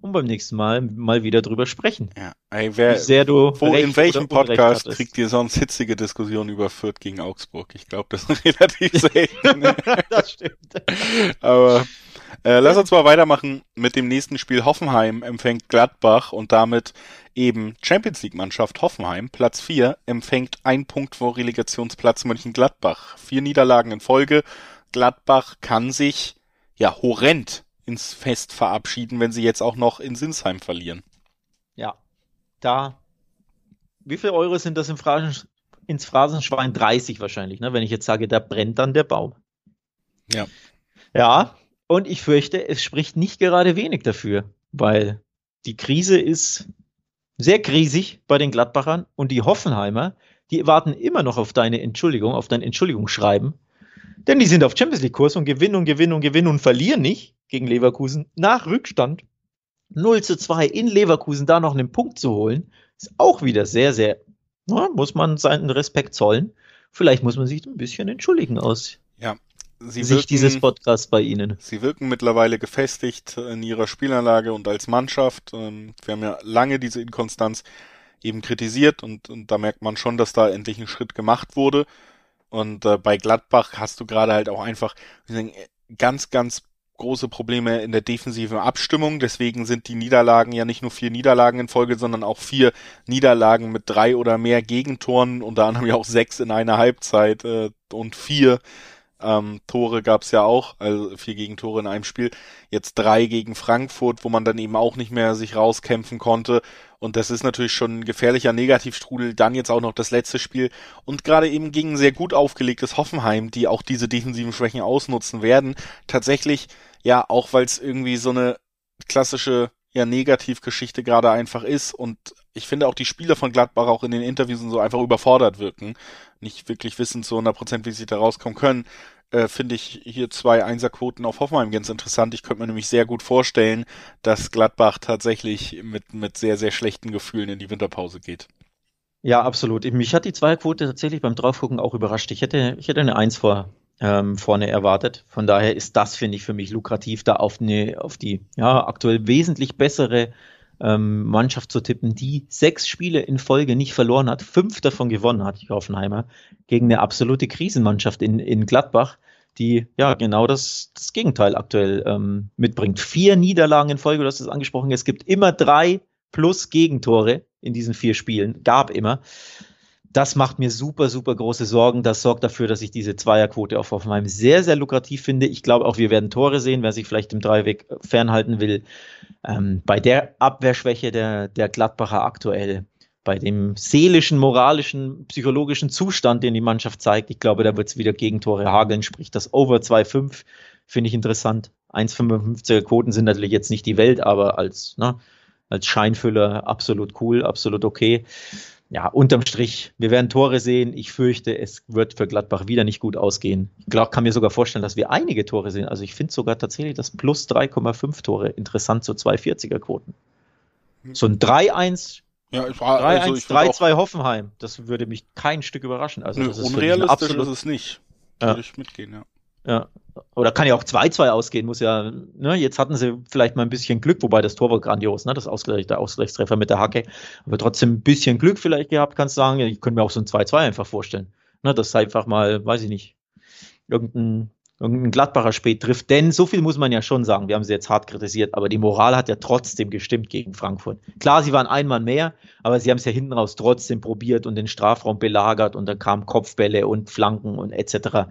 und beim nächsten Mal mal wieder drüber sprechen. Ja, ey, wer, sehr du wo, in welchem Podcast kriegt ihr sonst hitzige Diskussionen über Fürth gegen Augsburg? Ich glaube, das ist relativ selten. das stimmt. aber äh, lass uns mal weitermachen mit dem nächsten Spiel. Hoffenheim empfängt Gladbach und damit eben Champions League Mannschaft Hoffenheim, Platz 4, empfängt ein Punkt vor Relegationsplatz Mönchengladbach. Vier Niederlagen in Folge. Gladbach kann sich ja horrend ins Fest verabschieden, wenn sie jetzt auch noch in Sinsheim verlieren. Ja, da. Wie viel Euro sind das im Phrasen, ins Phrasenschwein? 30 wahrscheinlich, ne? wenn ich jetzt sage, da brennt dann der Baum. Ja. Ja, und ich fürchte, es spricht nicht gerade wenig dafür, weil die Krise ist sehr krisig bei den Gladbachern und die Hoffenheimer, die warten immer noch auf deine Entschuldigung, auf dein Entschuldigungsschreiben. Denn die sind auf Champions League Kurs und gewinnen und gewinnen und gewinnen und verlieren nicht gegen Leverkusen nach Rückstand. 0 zu 2 in Leverkusen da noch einen Punkt zu holen, ist auch wieder sehr, sehr, na, muss man seinen Respekt zollen. Vielleicht muss man sich ein bisschen entschuldigen aus ja, Sie Sicht wirken, dieses Podcasts bei Ihnen. Sie wirken mittlerweile gefestigt in ihrer Spielanlage und als Mannschaft. Ähm, wir haben ja lange diese Inkonstanz eben kritisiert und, und da merkt man schon, dass da endlich ein Schritt gemacht wurde. Und äh, bei Gladbach hast du gerade halt auch einfach ganz, ganz große Probleme in der defensiven Abstimmung. Deswegen sind die Niederlagen ja nicht nur vier Niederlagen in Folge, sondern auch vier Niederlagen mit drei oder mehr Gegentoren, unter anderem ja auch sechs in einer Halbzeit äh, und vier ähm, Tore gab's ja auch, also vier Gegentore in einem Spiel. Jetzt drei gegen Frankfurt, wo man dann eben auch nicht mehr sich rauskämpfen konnte. Und das ist natürlich schon ein gefährlicher Negativstrudel. Dann jetzt auch noch das letzte Spiel. Und gerade eben gegen ein sehr gut aufgelegtes Hoffenheim, die auch diese defensiven Schwächen ausnutzen werden. Tatsächlich, ja, auch weil es irgendwie so eine klassische ja Negativgeschichte gerade einfach ist und ich finde auch die Spieler von Gladbach auch in den Interviews so einfach überfordert wirken, nicht wirklich wissen zu 100 Prozent, wie sie da rauskommen können, äh, finde ich hier zwei Einserquoten auf Hoffenheim ganz interessant. Ich könnte mir nämlich sehr gut vorstellen, dass Gladbach tatsächlich mit, mit sehr, sehr schlechten Gefühlen in die Winterpause geht. Ja, absolut. Mich hat die Zweierquote tatsächlich beim Draufgucken auch überrascht. Ich hätte, ich hätte eine Eins vor, ähm, vorne erwartet. Von daher ist das, finde ich, für mich lukrativ, da auf, eine, auf die ja, aktuell wesentlich bessere ähm, Mannschaft zu tippen, die sechs Spiele in Folge nicht verloren hat, fünf davon gewonnen hat, die Hoffenheimer, gegen eine absolute Krisenmannschaft in, in Gladbach, die ja genau das, das Gegenteil aktuell ähm, mitbringt. Vier Niederlagen in Folge, du hast es angesprochen, es gibt immer drei plus Gegentore in diesen vier Spielen, gab immer das macht mir super, super große Sorgen. Das sorgt dafür, dass ich diese Zweierquote auf Hoffenheim sehr, sehr lukrativ finde. Ich glaube auch, wir werden Tore sehen, wer sich vielleicht im Dreiweg fernhalten will. Ähm, bei der Abwehrschwäche der, der Gladbacher aktuell, bei dem seelischen, moralischen, psychologischen Zustand, den die Mannschaft zeigt, ich glaube, da wird es wieder Gegentore hageln. Sprich, das Over 2,5 finde ich interessant. 1,55er Quoten sind natürlich jetzt nicht die Welt, aber als, ne, als Scheinfüller absolut cool, absolut okay ja, unterm Strich, wir werden Tore sehen. Ich fürchte, es wird für Gladbach wieder nicht gut ausgehen. Ich glaub, kann mir sogar vorstellen, dass wir einige Tore sehen. Also ich finde sogar tatsächlich das plus 3,5 Tore interessant zu 240er Quoten. So ein 3-1 ja, 3-1, 3-2 Hoffenheim, das würde mich kein Stück überraschen. Also, Nö, das ist unrealistisch absolut, ist es nicht. Würde ja. ich mitgehen, ja. Ja. Oder kann ja auch 2-2 ausgehen, muss ja, ne, jetzt hatten sie vielleicht mal ein bisschen Glück, wobei das Tor war grandios, ne, das Ausgleich, der Ausgleichstreffer mit der Hacke, aber trotzdem ein bisschen Glück vielleicht gehabt, kannst du sagen, ich könnte mir auch so ein 2-2 einfach vorstellen, ne, das einfach mal, weiß ich nicht, irgendein irgendein Gladbacher spät trifft. Denn so viel muss man ja schon sagen, wir haben sie jetzt hart kritisiert, aber die Moral hat ja trotzdem gestimmt gegen Frankfurt. Klar, sie waren einmal mehr, aber sie haben es ja hinten raus trotzdem probiert und den Strafraum belagert und dann kamen Kopfbälle und Flanken und etc.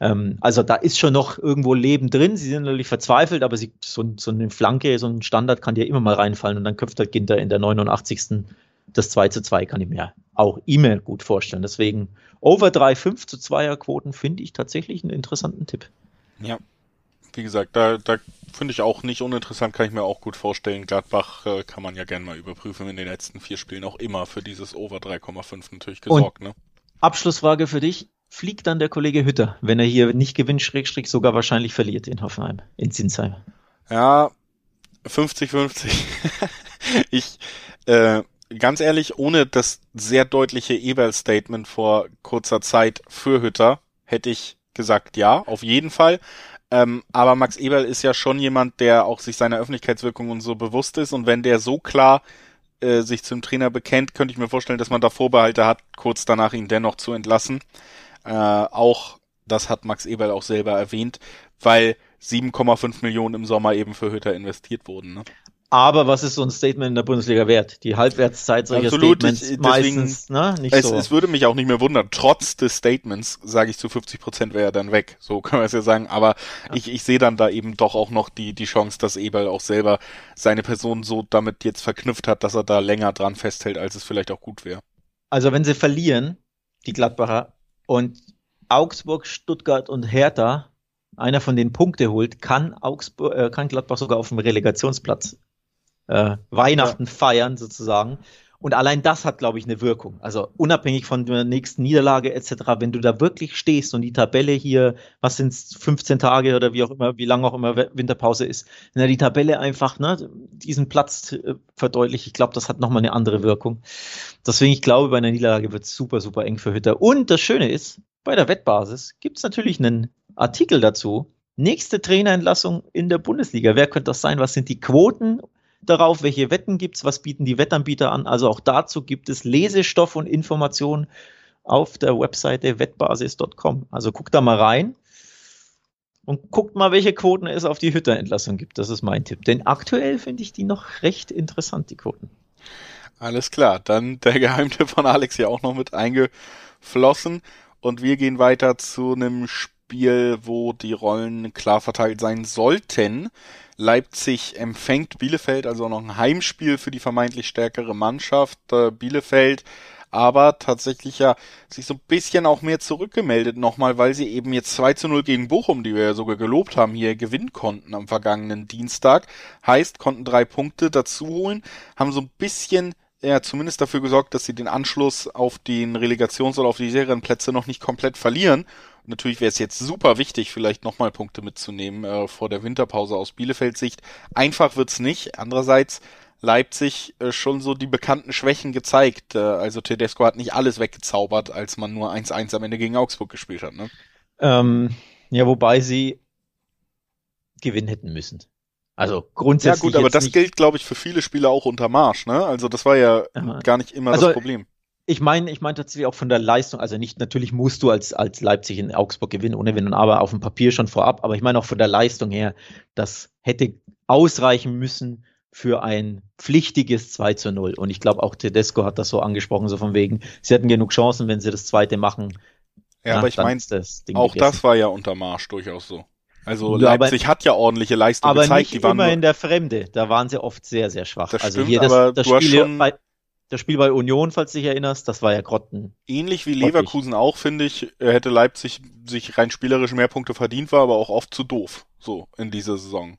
Ähm, also da ist schon noch irgendwo Leben drin. Sie sind natürlich verzweifelt, aber sie, so, so eine Flanke, so ein Standard kann dir immer mal reinfallen und dann köpft der Ginter in der 89 das 2 zu 2 kann ich mir auch E-Mail gut vorstellen. Deswegen over 3,5 zu 2er Quoten finde ich tatsächlich einen interessanten Tipp. Ja. Wie gesagt, da, da finde ich auch nicht uninteressant, kann ich mir auch gut vorstellen. Gladbach äh, kann man ja gerne mal überprüfen, in den letzten vier Spielen auch immer für dieses Over 3,5 natürlich gesorgt. Und ne? Abschlussfrage für dich. Fliegt dann der Kollege Hütter, wenn er hier nicht gewinnt, Schrägstrich sogar wahrscheinlich verliert in Hoffenheim, in Zinsheim? Ja, 50-50. ich, äh, ganz ehrlich, ohne das sehr deutliche Eberl-Statement vor kurzer Zeit für Hütter, hätte ich gesagt ja, auf jeden Fall. Ähm, aber Max Eberl ist ja schon jemand, der auch sich seiner Öffentlichkeitswirkung und so bewusst ist. Und wenn der so klar äh, sich zum Trainer bekennt, könnte ich mir vorstellen, dass man da Vorbehalte hat, kurz danach ihn dennoch zu entlassen. Äh, auch das hat Max Eberl auch selber erwähnt, weil 7,5 Millionen im Sommer eben für Hütter investiert wurden. Ne? Aber was ist so ein Statement in der Bundesliga wert? Die Halbwertszeit solcher Absolut, Statements ich, deswegen, meistens, ne? Nicht es, so. es würde mich auch nicht mehr wundern. Trotz des Statements sage ich zu 50 Prozent wäre er dann weg. So können wir es ja sagen. Aber ja. ich, ich sehe dann da eben doch auch noch die, die Chance, dass Eberl auch selber seine Person so damit jetzt verknüpft hat, dass er da länger dran festhält, als es vielleicht auch gut wäre. Also wenn sie verlieren, die Gladbacher, und Augsburg, Stuttgart und Hertha einer von den Punkte holt, kann Augsburg, äh, kann Gladbach sogar auf dem Relegationsplatz äh, Weihnachten ja. feiern sozusagen. Und allein das hat, glaube ich, eine Wirkung. Also unabhängig von der nächsten Niederlage etc., wenn du da wirklich stehst und die Tabelle hier, was sind 15 Tage oder wie auch immer, wie lange auch immer Winterpause ist, wenn die Tabelle einfach ne, diesen Platz äh, verdeutlicht, ich glaube, das hat nochmal eine andere Wirkung. Deswegen, ich glaube, bei einer Niederlage wird es super, super eng für Hütter. Und das Schöne ist, bei der Wettbasis gibt es natürlich einen Artikel dazu. Nächste Trainerentlassung in der Bundesliga. Wer könnte das sein? Was sind die Quoten? Darauf, welche Wetten gibt es, was bieten die Wettanbieter an. Also auch dazu gibt es Lesestoff und Informationen auf der Webseite wettbasis.com. Also guckt da mal rein und guckt mal, welche Quoten es auf die Hütterentlassung gibt. Das ist mein Tipp. Denn aktuell finde ich die noch recht interessant, die Quoten. Alles klar, dann der Geheimtipp von Alex hier auch noch mit eingeflossen. Und wir gehen weiter zu einem Spiel, wo die Rollen klar verteilt sein sollten. Leipzig empfängt Bielefeld, also noch ein Heimspiel für die vermeintlich stärkere Mannschaft. Äh, Bielefeld aber tatsächlich ja sich so ein bisschen auch mehr zurückgemeldet nochmal, weil sie eben jetzt 2 zu 0 gegen Bochum, die wir ja sogar gelobt haben, hier gewinnen konnten am vergangenen Dienstag. Heißt, konnten drei Punkte dazu holen, haben so ein bisschen ja, zumindest dafür gesorgt, dass sie den Anschluss auf den Relegations- oder auf die Serienplätze noch nicht komplett verlieren Natürlich wäre es jetzt super wichtig, vielleicht nochmal Punkte mitzunehmen äh, vor der Winterpause aus Bielefelds Sicht. Einfach wird's nicht. Andererseits Leipzig äh, schon so die bekannten Schwächen gezeigt. Äh, also Tedesco hat nicht alles weggezaubert, als man nur 1-1 am Ende gegen Augsburg gespielt hat. Ne? Ähm, ja, wobei sie gewinnen hätten müssen. Also grundsätzlich. Ja gut, aber das gilt, glaube ich, für viele Spieler auch unter Marsch, ne? Also das war ja Aha. gar nicht immer also, das Problem. Ich meine, ich meine tatsächlich auch von der Leistung, also nicht, natürlich musst du als, als Leipzig in Augsburg gewinnen, ohne Wenn und Aber auf dem Papier schon vorab, aber ich meine auch von der Leistung her, das hätte ausreichen müssen für ein pflichtiges 2 zu 0. Und ich glaube auch Tedesco hat das so angesprochen, so von wegen, sie hätten genug Chancen, wenn sie das zweite machen. Ja, na, aber ich meine, auch gegessen. das war ja unter Marsch durchaus so. Also ja, Leipzig aber, hat ja ordentliche Leistung aber gezeigt. Nicht die waren immer in der Fremde. Da waren sie oft sehr, sehr schwach. Das also stimmt, hier das, aber das du Spiel, hast schon bei, das Spiel bei Union, falls du dich erinnerst, das war ja Grotten. Ähnlich wie Leverkusen auch, finde ich, hätte Leipzig sich rein spielerisch mehr Punkte verdient, war aber auch oft zu doof, so in dieser Saison.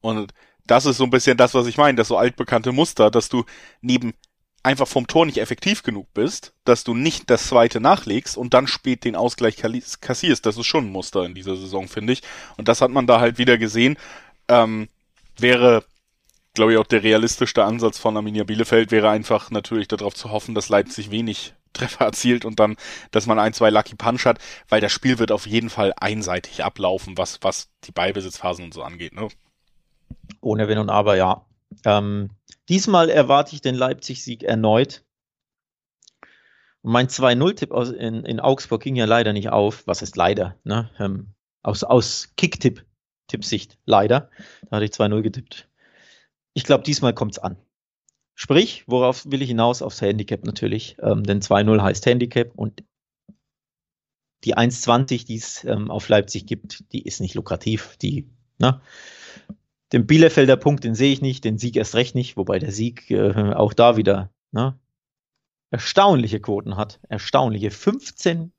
Und das ist so ein bisschen das, was ich meine, das so altbekannte Muster, dass du neben einfach vom Tor nicht effektiv genug bist, dass du nicht das zweite nachlegst und dann spät den Ausgleich kassierst. Das ist schon ein Muster in dieser Saison, finde ich. Und das hat man da halt wieder gesehen. Ähm, wäre, glaube ich, auch der realistischste Ansatz von Arminia Bielefeld, wäre einfach natürlich darauf zu hoffen, dass Leipzig wenig Treffer erzielt und dann, dass man ein, zwei Lucky Punch hat, weil das Spiel wird auf jeden Fall einseitig ablaufen, was, was die Beibesitzphasen und so angeht. Ne? Ohne Wenn und Aber, ja. Ähm, diesmal erwarte ich den Leipzig-Sieg erneut. Mein 2-0-Tipp in, in Augsburg ging ja leider nicht auf. Was heißt leider? Ne? Ähm, aus aus Kick-Tipp-Tippsicht leider. Da hatte ich 2-0 getippt. Ich glaube, diesmal kommt es an. Sprich, worauf will ich hinaus? Aufs Handicap natürlich. Ähm, denn 2-0 heißt Handicap und die 1,20, die es ähm, auf Leipzig gibt, die ist nicht lukrativ. Die, ne? Den Bielefelder Punkt, den sehe ich nicht, den Sieg erst recht nicht, wobei der Sieg äh, auch da wieder ne, erstaunliche Quoten hat. Erstaunliche. 15-0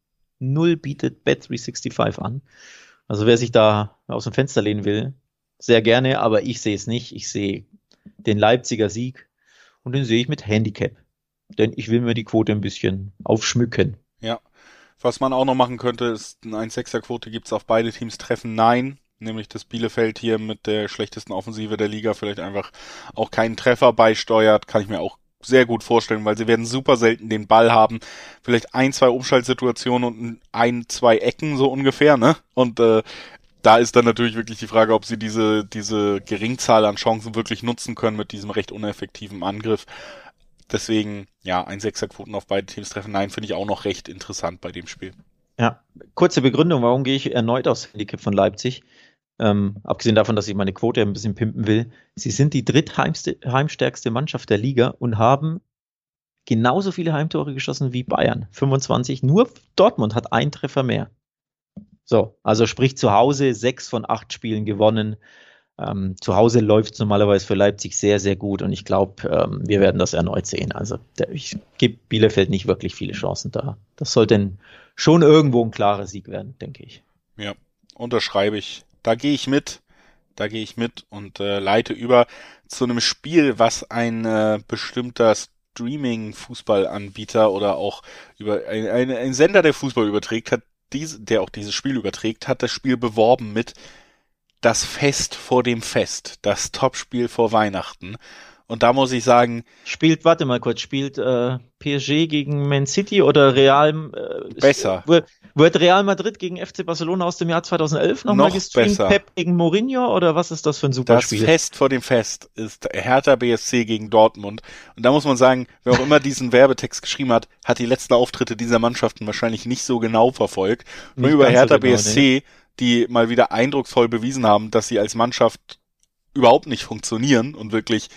bietet Bet365 an. Also wer sich da aus dem Fenster lehnen will, sehr gerne, aber ich sehe es nicht. Ich sehe den Leipziger Sieg und den sehe ich mit Handicap. Denn ich will mir die Quote ein bisschen aufschmücken. Ja. Was man auch noch machen könnte, ist eine 1-6er-Quote gibt's auf beide Teams treffen. Nein nämlich dass Bielefeld hier mit der schlechtesten Offensive der Liga vielleicht einfach auch keinen Treffer beisteuert, kann ich mir auch sehr gut vorstellen, weil sie werden super selten den Ball haben. Vielleicht ein, zwei Umschaltsituationen und ein, zwei Ecken so ungefähr, ne? Und äh, da ist dann natürlich wirklich die Frage, ob sie diese, diese Geringzahl an Chancen wirklich nutzen können mit diesem recht uneffektiven Angriff. Deswegen, ja, ein Sechserquoten auf beide Teams treffen, nein, finde ich auch noch recht interessant bei dem Spiel. Ja, kurze Begründung, warum gehe ich erneut aus Handicap von Leipzig? Ähm, abgesehen davon, dass ich meine Quote ein bisschen pimpen will. Sie sind die drittheimstärkste Mannschaft der Liga und haben genauso viele Heimtore geschossen wie Bayern. 25. Nur Dortmund hat einen Treffer mehr. So, also sprich zu Hause sechs von acht Spielen gewonnen. Ähm, zu Hause läuft es normalerweise für Leipzig sehr, sehr gut und ich glaube, ähm, wir werden das erneut sehen. Also der, ich gebe Bielefeld nicht wirklich viele Chancen da. Das sollte schon irgendwo ein klarer Sieg werden, denke ich. Ja, unterschreibe ich da gehe ich mit. Da gehe ich mit und äh, leite über zu einem Spiel, was ein äh, bestimmter Streaming-Fußballanbieter oder auch über ein, ein, ein Sender, der Fußball überträgt, hat diese, der auch dieses Spiel überträgt, hat das Spiel beworben mit das Fest vor dem Fest, das Topspiel vor Weihnachten. Und da muss ich sagen. Spielt, warte mal kurz, spielt äh, PSG gegen Man City oder Real. Äh, besser. Wird, wird Real Madrid gegen FC Barcelona aus dem Jahr 2011 nochmal noch gestreamt? Besser. Pep gegen Mourinho oder was ist das für ein Superspiel? Das Fest vor dem Fest ist Hertha BSC gegen Dortmund. Und da muss man sagen, wer auch immer diesen Werbetext geschrieben hat, hat die letzten Auftritte dieser Mannschaften wahrscheinlich nicht so genau verfolgt. Nur über Hertha so genau, BSC, nee. die mal wieder eindrucksvoll bewiesen haben, dass sie als Mannschaft überhaupt nicht funktionieren und wirklich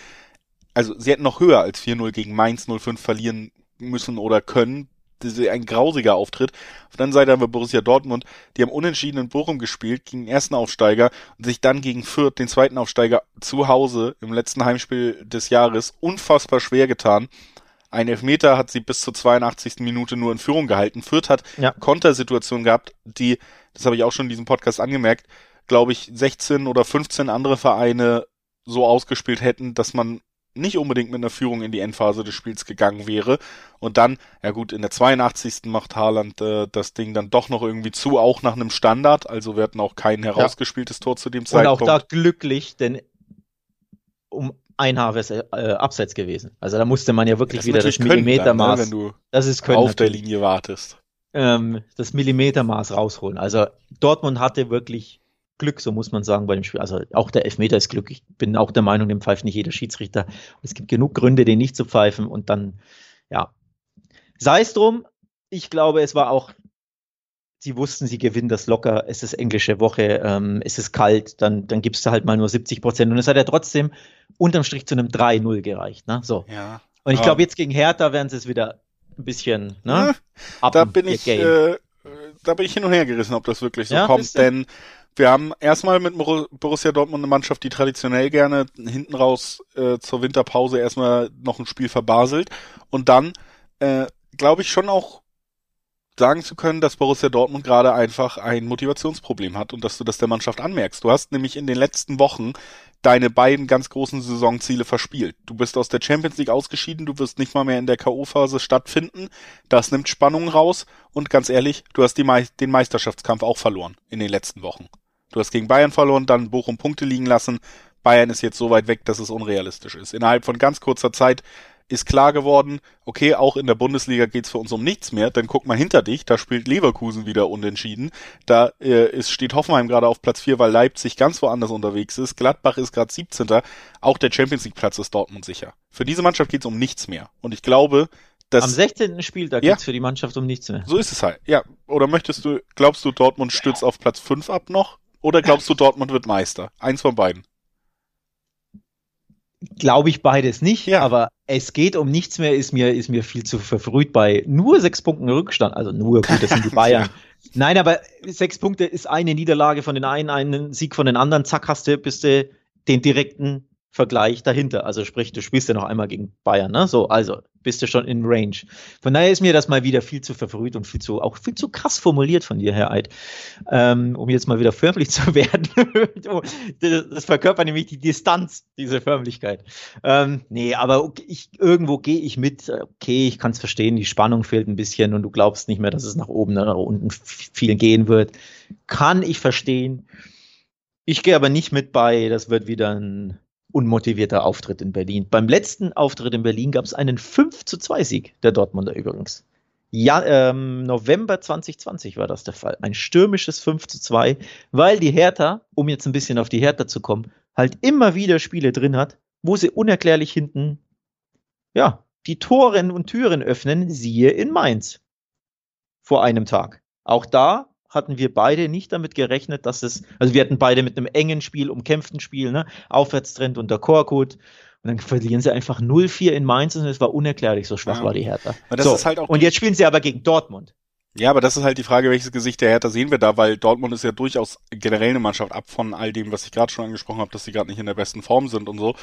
also sie hätten noch höher als 4-0 gegen Mainz 05 verlieren müssen oder können. Das ist ein grausiger Auftritt. Auf der anderen Seite haben wir Borussia Dortmund, die haben unentschieden in Bochum gespielt gegen den ersten Aufsteiger und sich dann gegen Fürth, den zweiten Aufsteiger, zu Hause im letzten Heimspiel des Jahres unfassbar schwer getan. Ein Elfmeter hat sie bis zur 82. Minute nur in Führung gehalten. Fürth hat ja. Kontersituationen gehabt, die, das habe ich auch schon in diesem Podcast angemerkt, glaube ich, 16 oder 15 andere Vereine so ausgespielt hätten, dass man nicht unbedingt mit einer Führung in die Endphase des Spiels gegangen wäre. Und dann, ja gut, in der 82. macht Haaland äh, das Ding dann doch noch irgendwie zu, auch nach einem Standard. Also wir hatten auch kein herausgespieltes ja. Tor zu dem Zeitpunkt. Und auch da glücklich, denn um ein Haar wäre äh, abseits gewesen. Also da musste man ja wirklich das wieder das Millimetermaß. Dann, ne, wenn du das ist können, auf natürlich. der Linie wartest. ähm, das Millimetermaß rausholen. Also Dortmund hatte wirklich Glück, so muss man sagen, bei dem Spiel. Also auch der Elfmeter ist Glück. Ich bin auch der Meinung, dem pfeift nicht jeder Schiedsrichter. Es gibt genug Gründe, den nicht zu pfeifen und dann, ja. Sei es drum, ich glaube, es war auch, sie wussten, sie gewinnen das locker, es ist englische Woche, ähm, es ist kalt, dann, dann gibst du halt mal nur 70 Prozent. Und es hat ja trotzdem unterm Strich zu einem 3-0 gereicht. Ne? So. Ja. Und ich glaube, jetzt gegen Hertha werden sie es wieder ein bisschen, ne? Ja, da bin ich, äh, da bin ich hin und her gerissen, ob das wirklich so ja, kommt, denn wir haben erstmal mit Borussia Dortmund eine Mannschaft, die traditionell gerne hinten raus äh, zur Winterpause erstmal noch ein Spiel verbaselt und dann äh, glaube ich schon auch sagen zu können, dass Borussia Dortmund gerade einfach ein Motivationsproblem hat und dass du das der Mannschaft anmerkst. Du hast nämlich in den letzten Wochen deine beiden ganz großen Saisonziele verspielt. Du bist aus der Champions League ausgeschieden, du wirst nicht mal mehr in der K.O.-Phase stattfinden. Das nimmt Spannung raus und ganz ehrlich, du hast Me den Meisterschaftskampf auch verloren in den letzten Wochen. Du hast gegen Bayern verloren, dann Bochum Punkte liegen lassen. Bayern ist jetzt so weit weg, dass es unrealistisch ist. Innerhalb von ganz kurzer Zeit ist klar geworden, okay, auch in der Bundesliga geht's für uns um nichts mehr, denn guck mal hinter dich, da spielt Leverkusen wieder unentschieden. Da äh, ist, steht Hoffenheim gerade auf Platz 4, weil Leipzig ganz woanders unterwegs ist. Gladbach ist gerade 17. Auch der Champions League Platz ist Dortmund sicher. Für diese Mannschaft geht's um nichts mehr. Und ich glaube, dass, Am 16. Spieltag ja, geht's für die Mannschaft um nichts mehr. So ist es halt. Ja. Oder möchtest du, glaubst du, Dortmund stürzt auf Platz 5 ab noch? Oder glaubst du, Dortmund wird Meister? Eins von beiden. Glaube ich beides nicht, ja. aber es geht um nichts mehr, ist mir, ist mir viel zu verfrüht bei nur sechs Punkten Rückstand. Also nur, gut, das sind die Bayern. ja. Nein, aber sechs Punkte ist eine Niederlage von den einen, einen Sieg von den anderen. Zack, hast du, bist du den direkten Vergleich dahinter. Also sprich, du spielst ja noch einmal gegen Bayern, ne? So, also bist du schon in Range. Von daher ist mir das mal wieder viel zu verfrüht und viel zu, auch viel zu krass formuliert von dir, Herr Eid. Ähm, um jetzt mal wieder förmlich zu werden. das verkörpert nämlich die Distanz, diese Förmlichkeit. Ähm, nee, aber ich, irgendwo gehe ich mit. Okay, ich kann es verstehen, die Spannung fehlt ein bisschen und du glaubst nicht mehr, dass es nach oben oder nach unten viel gehen wird. Kann ich verstehen. Ich gehe aber nicht mit bei, das wird wieder ein unmotivierter Auftritt in Berlin. Beim letzten Auftritt in Berlin gab es einen 5 zu 2 Sieg der Dortmunder übrigens. Ja, ähm, November 2020 war das der Fall. Ein stürmisches 5 zu 2, weil die Hertha, um jetzt ein bisschen auf die Hertha zu kommen, halt immer wieder Spiele drin hat, wo sie unerklärlich hinten, ja, die Toren und Türen öffnen, siehe in Mainz. Vor einem Tag. Auch da hatten wir beide nicht damit gerechnet, dass es, also wir hatten beide mit einem engen Spiel, umkämpften Spiel, ne, Aufwärtstrend unter Korkut. Und dann verlieren sie einfach 0-4 in Mainz und es war unerklärlich, so schwach ja. war die Hertha. So, halt und jetzt spielen sie aber gegen Dortmund. Ja, aber das ist halt die Frage, welches Gesicht der Hertha sehen wir da, weil Dortmund ist ja durchaus generell eine Mannschaft ab von all dem, was ich gerade schon angesprochen habe, dass sie gerade nicht in der besten Form sind und so.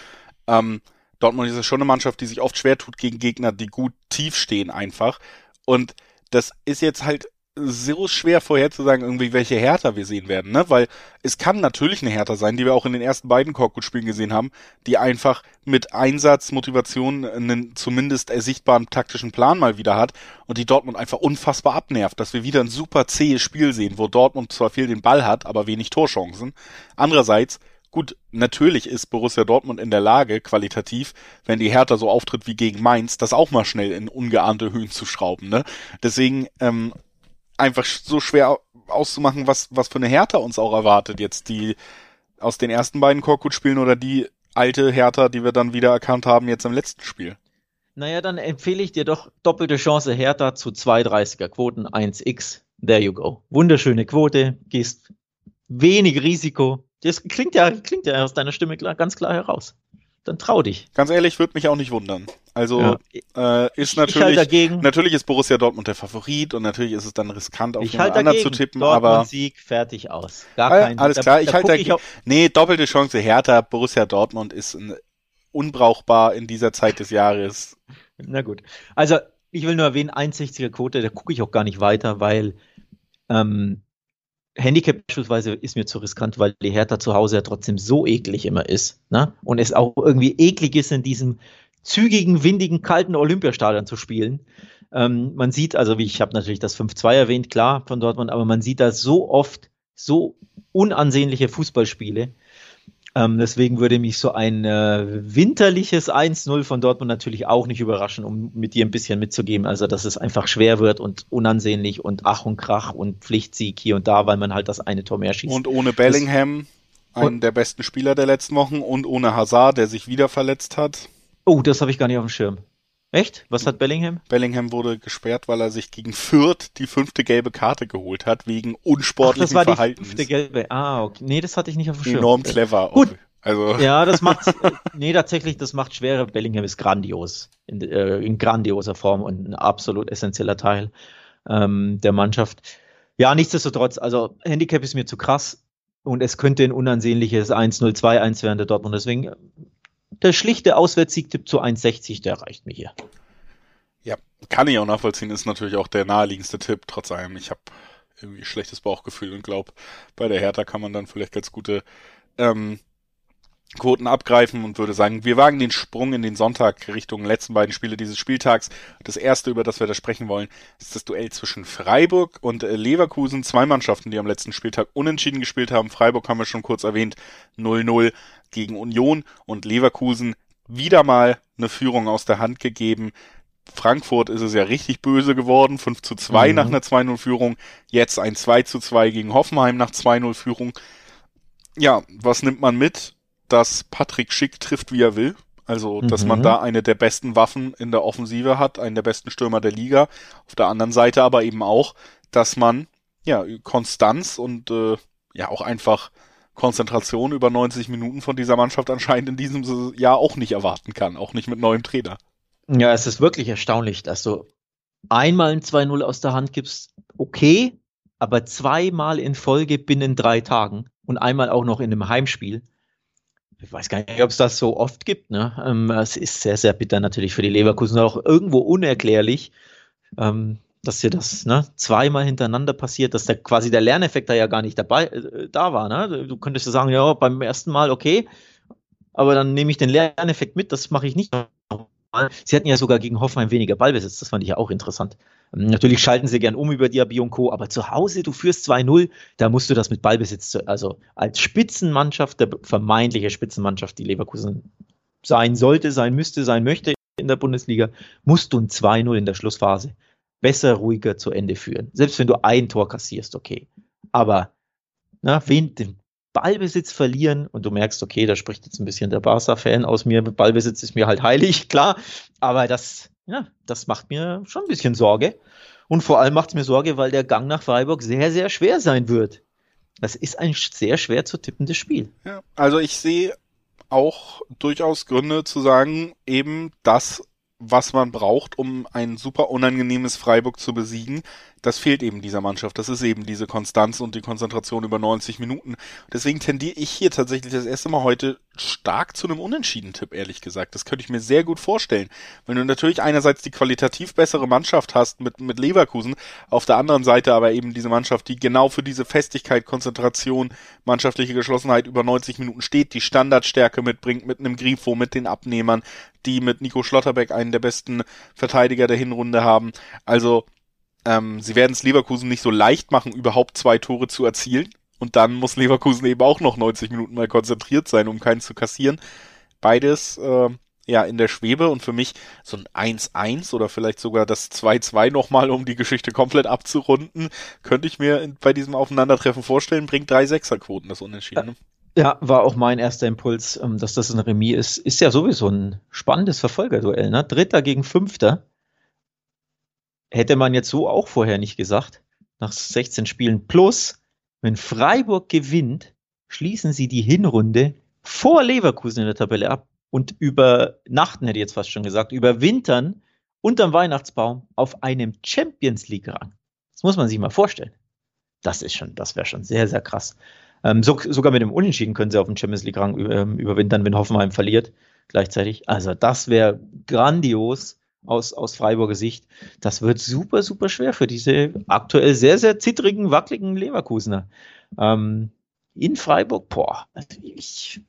Ähm, Dortmund ist ja schon eine Mannschaft, die sich oft schwer tut gegen Gegner, die gut tief stehen einfach. Und das ist jetzt halt so schwer vorherzusagen, irgendwie welche Härter wir sehen werden, ne? Weil es kann natürlich eine Härter sein, die wir auch in den ersten beiden Korkut-Spielen gesehen haben, die einfach mit Einsatz, Motivation einen zumindest ersichtbaren taktischen Plan mal wieder hat und die Dortmund einfach unfassbar abnervt, dass wir wieder ein super zähes Spiel sehen, wo Dortmund zwar viel den Ball hat, aber wenig Torchancen. Andererseits Gut, natürlich ist Borussia Dortmund in der Lage, qualitativ, wenn die Hertha so auftritt wie gegen Mainz, das auch mal schnell in ungeahnte Höhen zu schrauben. Ne? Deswegen ähm, einfach so schwer auszumachen, was, was für eine Hertha uns auch erwartet. Jetzt die aus den ersten beiden Korkut-Spielen oder die alte Hertha, die wir dann wieder erkannt haben jetzt im letzten Spiel. Naja, dann empfehle ich dir doch doppelte Chance Hertha zu 2,30er Quoten 1x. There you go. Wunderschöne Quote, gehst wenig Risiko. Das klingt ja, klingt ja aus deiner Stimme klar, ganz klar heraus dann trau dich. Ganz ehrlich, würde mich auch nicht wundern. Also ja. äh, ist natürlich halt dagegen, natürlich ist Borussia Dortmund der Favorit und natürlich ist es dann riskant auf jemand anderen zu tippen, Dortmund aber Sieg fertig aus. Gar kein, alles klar, da, ich halte dagegen. Nee, doppelte Chance Hertha, Borussia Dortmund ist ein, unbrauchbar in dieser Zeit des Jahres. Na gut. Also, ich will nur erwähnen, 61er Quote, da gucke ich auch gar nicht weiter, weil ähm, Handicap beispielsweise ist mir zu riskant, weil die Hertha zu Hause ja trotzdem so eklig immer ist. Ne? Und es auch irgendwie eklig ist, in diesem zügigen, windigen, kalten Olympiastadion zu spielen. Ähm, man sieht, also wie ich habe natürlich das 5-2 erwähnt, klar, von Dortmund, aber man sieht da so oft so unansehnliche Fußballspiele. Ähm, deswegen würde mich so ein äh, winterliches 1-0 von Dortmund natürlich auch nicht überraschen, um mit dir ein bisschen mitzugeben. Also, dass es einfach schwer wird und unansehnlich und Ach und Krach und Pflichtsieg hier und da, weil man halt das eine Tor mehr schießt. Und ohne Bellingham, das, einen der besten Spieler der letzten Wochen, und ohne Hazard, der sich wieder verletzt hat. Oh, das habe ich gar nicht auf dem Schirm. Echt? Was hat Bellingham? Bellingham wurde gesperrt, weil er sich gegen Fürth die fünfte gelbe Karte geholt hat, wegen unsportlichen Ach, das war Verhaltens. Die fünfte gelbe. Ah, okay. Nee, das hatte ich nicht auf dem Schirm. Enorm clever. Gut. Also. Ja, das macht, nee, tatsächlich, das macht schwerer. Bellingham ist grandios. In, äh, in grandioser Form und ein absolut essentieller Teil ähm, der Mannschaft. Ja, nichtsdestotrotz, also Handicap ist mir zu krass und es könnte ein unansehnliches 1-0, 2-1 werden der Dortmund. Deswegen der schlichte Auswärtssiegtipp zu 1,60, der reicht mir hier. Ja, kann ich auch nachvollziehen, ist natürlich auch der naheliegendste Tipp, trotz allem. Ich habe irgendwie schlechtes Bauchgefühl und glaube, bei der Hertha kann man dann vielleicht ganz gute ähm, Quoten abgreifen und würde sagen, wir wagen den Sprung in den Sonntag Richtung letzten beiden Spiele dieses Spieltags. Das erste, über das wir da sprechen wollen, ist das Duell zwischen Freiburg und äh, Leverkusen. Zwei Mannschaften, die am letzten Spieltag unentschieden gespielt haben. Freiburg haben wir schon kurz erwähnt, 0-0 gegen Union und Leverkusen wieder mal eine Führung aus der Hand gegeben. Frankfurt ist es ja richtig böse geworden, 5 zu 2 mhm. nach einer 2-0-Führung, jetzt ein 2 zu 2 gegen Hoffenheim nach 2-0-Führung. Ja, was nimmt man mit? dass Patrick Schick trifft, wie er will. Also, dass mhm. man da eine der besten Waffen in der Offensive hat, einen der besten Stürmer der Liga. Auf der anderen Seite aber eben auch, dass man ja Konstanz und äh, ja auch einfach Konzentration über 90 Minuten von dieser Mannschaft anscheinend in diesem Jahr auch nicht erwarten kann, auch nicht mit neuem Trainer. Ja, es ist wirklich erstaunlich, dass du einmal ein 2-0 aus der Hand gibst, okay, aber zweimal in Folge binnen drei Tagen und einmal auch noch in einem Heimspiel ich weiß gar nicht, ob es das so oft gibt. Ne? Ähm, es ist sehr, sehr bitter natürlich für die Leverkusen, auch irgendwo unerklärlich, ähm, dass hier das ne, zweimal hintereinander passiert, dass der quasi der Lerneffekt da ja gar nicht dabei äh, da war. Ne? Du könntest sagen, ja, beim ersten Mal okay, aber dann nehme ich den Lerneffekt mit, das mache ich nicht Sie hatten ja sogar gegen Hoffenheim weniger Ballbesitz, das fand ich ja auch interessant. Ähm, natürlich schalten sie gern um über Diaby und Co., aber zu Hause, du führst 2-0, da musst du das mit Ballbesitz, also als Spitzenmannschaft, der vermeintliche Spitzenmannschaft, die Leverkusen sein sollte, sein müsste, sein möchte in der Bundesliga, musst du ein 2-0 in der Schlussphase besser, ruhiger zu Ende führen. Selbst wenn du ein Tor kassierst, okay. Aber na, wen, den Ballbesitz verlieren und du merkst, okay, da spricht jetzt ein bisschen der Barca-Fan aus mir, Ballbesitz ist mir halt heilig, klar, aber das, ja, das macht mir schon ein bisschen Sorge. Und vor allem macht es mir Sorge, weil der Gang nach Freiburg sehr, sehr schwer sein wird. Das ist ein sehr schwer zu tippendes Spiel. Ja, also ich sehe auch durchaus Gründe zu sagen, eben das, was man braucht, um ein super unangenehmes Freiburg zu besiegen, das fehlt eben dieser Mannschaft. Das ist eben diese Konstanz und die Konzentration über 90 Minuten. Deswegen tendiere ich hier tatsächlich das erste Mal heute stark zu einem Unentschieden-Tipp, ehrlich gesagt. Das könnte ich mir sehr gut vorstellen. Wenn du natürlich einerseits die qualitativ bessere Mannschaft hast mit, mit Leverkusen, auf der anderen Seite aber eben diese Mannschaft, die genau für diese Festigkeit, Konzentration, mannschaftliche Geschlossenheit über 90 Minuten steht, die Standardstärke mitbringt mit einem Grifo, mit den Abnehmern, die mit Nico Schlotterbeck einen der besten Verteidiger der Hinrunde haben. Also ähm, sie werden es Leverkusen nicht so leicht machen, überhaupt zwei Tore zu erzielen. Und dann muss Leverkusen eben auch noch 90 Minuten mal konzentriert sein, um keinen zu kassieren. Beides äh, ja in der Schwebe und für mich so ein 1-1 oder vielleicht sogar das 2-2 nochmal, um die Geschichte komplett abzurunden, könnte ich mir bei diesem Aufeinandertreffen vorstellen, bringt drei Sechserquoten das Unentschieden. Ne? Ja, war auch mein erster Impuls, ähm, dass das ein Remis ist. Ist ja sowieso ein spannendes Verfolgerduell, ne? Dritter gegen Fünfter hätte man jetzt so auch vorher nicht gesagt. Nach 16 Spielen plus, wenn Freiburg gewinnt, schließen sie die Hinrunde vor Leverkusen in der Tabelle ab und übernachten, hätte ich jetzt fast schon gesagt, überwintern unterm Weihnachtsbaum auf einem Champions League Rang. Das muss man sich mal vorstellen. Das ist schon, das wäre schon sehr, sehr krass. Ähm, so, sogar mit dem Unentschieden können sie auf dem Champions League Rang ähm, überwintern, wenn Hoffenheim verliert gleichzeitig. Also das wäre grandios aus, aus Freiburger Sicht. Das wird super, super schwer für diese aktuell sehr, sehr zittrigen, wackeligen Leverkusener. Ähm, in Freiburg, boah, also ich,